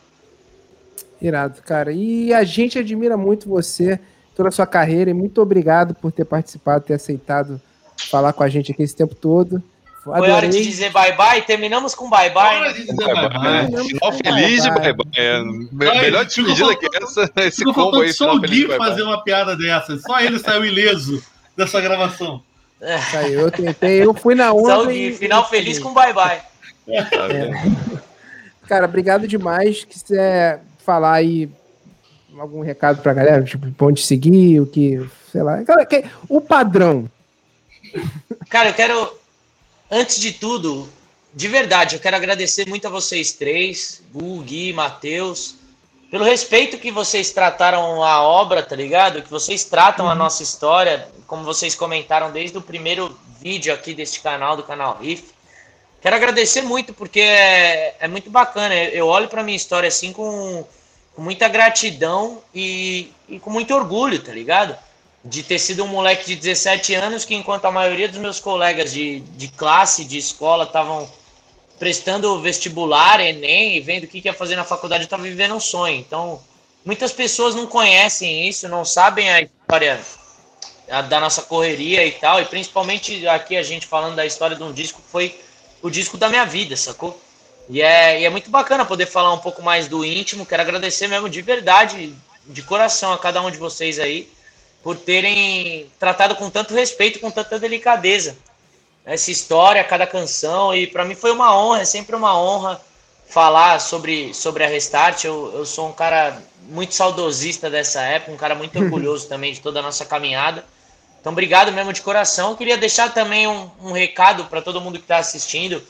Irado, cara. E a gente admira muito você, toda a sua carreira, e muito obrigado por ter participado, ter aceitado falar com a gente aqui esse tempo todo. Adorei. Foi hora de dizer bye-bye, terminamos com bye-bye. Hora de dizer bye-bye. Né? Final feliz e bye-bye. É, melhor despedida que essa, esse combo aí. Só o Gui fazer uma piada dessa, só ele saiu ileso dessa gravação. É. Saiu, eu tentei, eu fui na onda. Só o Gui, final feliz com bye-bye. É. Cara, obrigado demais. Quiser falar aí algum recado pra galera, tipo, onde seguir, o que, sei lá. O padrão. Cara, eu quero Antes de tudo, de verdade, eu quero agradecer muito a vocês três, Gu, Gui, Matheus, pelo respeito que vocês trataram a obra, tá ligado? Que vocês tratam uhum. a nossa história, como vocês comentaram desde o primeiro vídeo aqui deste canal, do canal Riff. Quero agradecer muito, porque é, é muito bacana. Eu olho para minha história assim com, com muita gratidão e, e com muito orgulho, tá ligado? de ter sido um moleque de 17 anos que, enquanto a maioria dos meus colegas de, de classe, de escola, estavam prestando vestibular, Enem, e vendo o que ia fazer na faculdade, eu estava vivendo um sonho. Então, muitas pessoas não conhecem isso, não sabem a história da nossa correria e tal, e principalmente aqui a gente falando da história de um disco que foi o disco da minha vida, sacou? E é, e é muito bacana poder falar um pouco mais do íntimo. Quero agradecer mesmo de verdade, de coração, a cada um de vocês aí por terem tratado com tanto respeito, com tanta delicadeza essa história, cada canção. E para mim foi uma honra, é sempre uma honra falar sobre, sobre a Restart. Eu, eu sou um cara muito saudosista dessa época, um cara muito orgulhoso também de toda a nossa caminhada. Então, obrigado mesmo de coração. Eu queria deixar também um, um recado para todo mundo que está assistindo.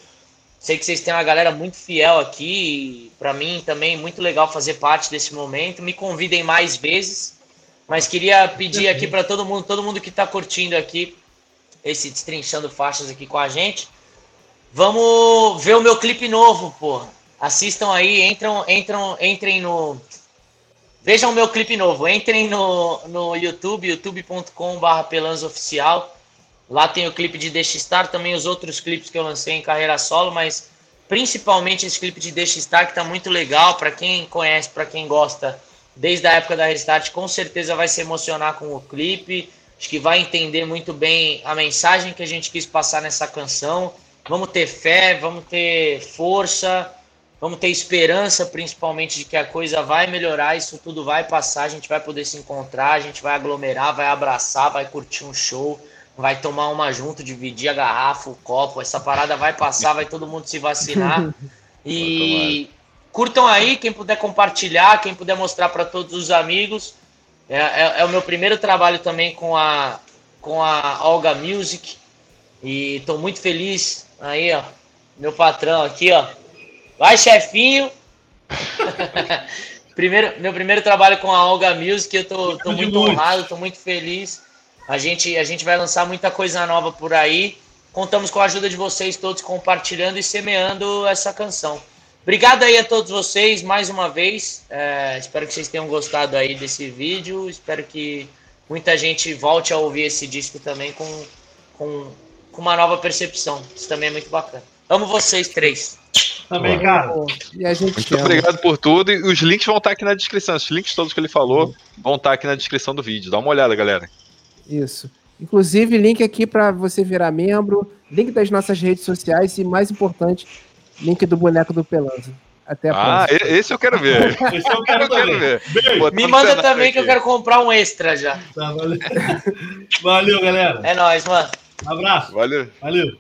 Sei que vocês têm uma galera muito fiel aqui. Para mim também muito legal fazer parte desse momento. Me convidem mais vezes. Mas queria pedir aqui para todo mundo, todo mundo que está curtindo aqui esse destrinchando faixas aqui com a gente, vamos ver o meu clipe novo, pô. Assistam aí, entram, entram, entrem no Vejam o meu clipe novo. Entrem no, no YouTube, youtube.com.br pelanzoficial. Lá tem o clipe de Deixa Estar, também os outros clipes que eu lancei em carreira solo, mas principalmente esse clipe de Deixa Estar, que tá muito legal. Para quem conhece, para quem gosta, desde a época da Restart, com certeza vai se emocionar com o clipe. Acho que vai entender muito bem a mensagem que a gente quis passar nessa canção. Vamos ter fé, vamos ter força, vamos ter esperança, principalmente, de que a coisa vai melhorar, isso tudo vai passar, a gente vai poder se encontrar, a gente vai aglomerar, vai abraçar, vai curtir um show, vai tomar uma junto, dividir a garrafa, o copo, essa parada vai passar, vai todo mundo se vacinar. E Curtam aí, quem puder compartilhar, quem puder mostrar para todos os amigos. É, é, é, o meu primeiro trabalho também com a, com a Olga Music. E estou muito feliz. Aí, ó. Meu patrão aqui, ó. Vai, chefinho! primeiro, meu primeiro trabalho com a Olga Music. Eu tô, tô muito honrado, tô muito feliz. A gente, a gente vai lançar muita coisa nova por aí. Contamos com a ajuda de vocês todos compartilhando e semeando essa canção. Obrigado aí a todos vocês mais uma vez. É, espero que vocês tenham gostado aí desse vídeo. Espero que muita gente volte a ouvir esse disco também com, com, com uma nova percepção. Isso também é muito bacana. Amo vocês três. Também, cara. E a gente muito obrigado por tudo. E os links vão estar aqui na descrição. Os links todos que ele falou vão estar aqui na descrição do vídeo. Dá uma olhada, galera. Isso. Inclusive, link aqui para você virar membro, link das nossas redes sociais e, mais importante, Link do boneco do Pelanza. Até a ah, próxima. esse eu quero ver. esse eu quero, eu quero ver. Me manda também aqui. que eu quero comprar um extra já. Tá, valeu. valeu, galera. É nóis, mano. Um abraço. Valeu. Valeu.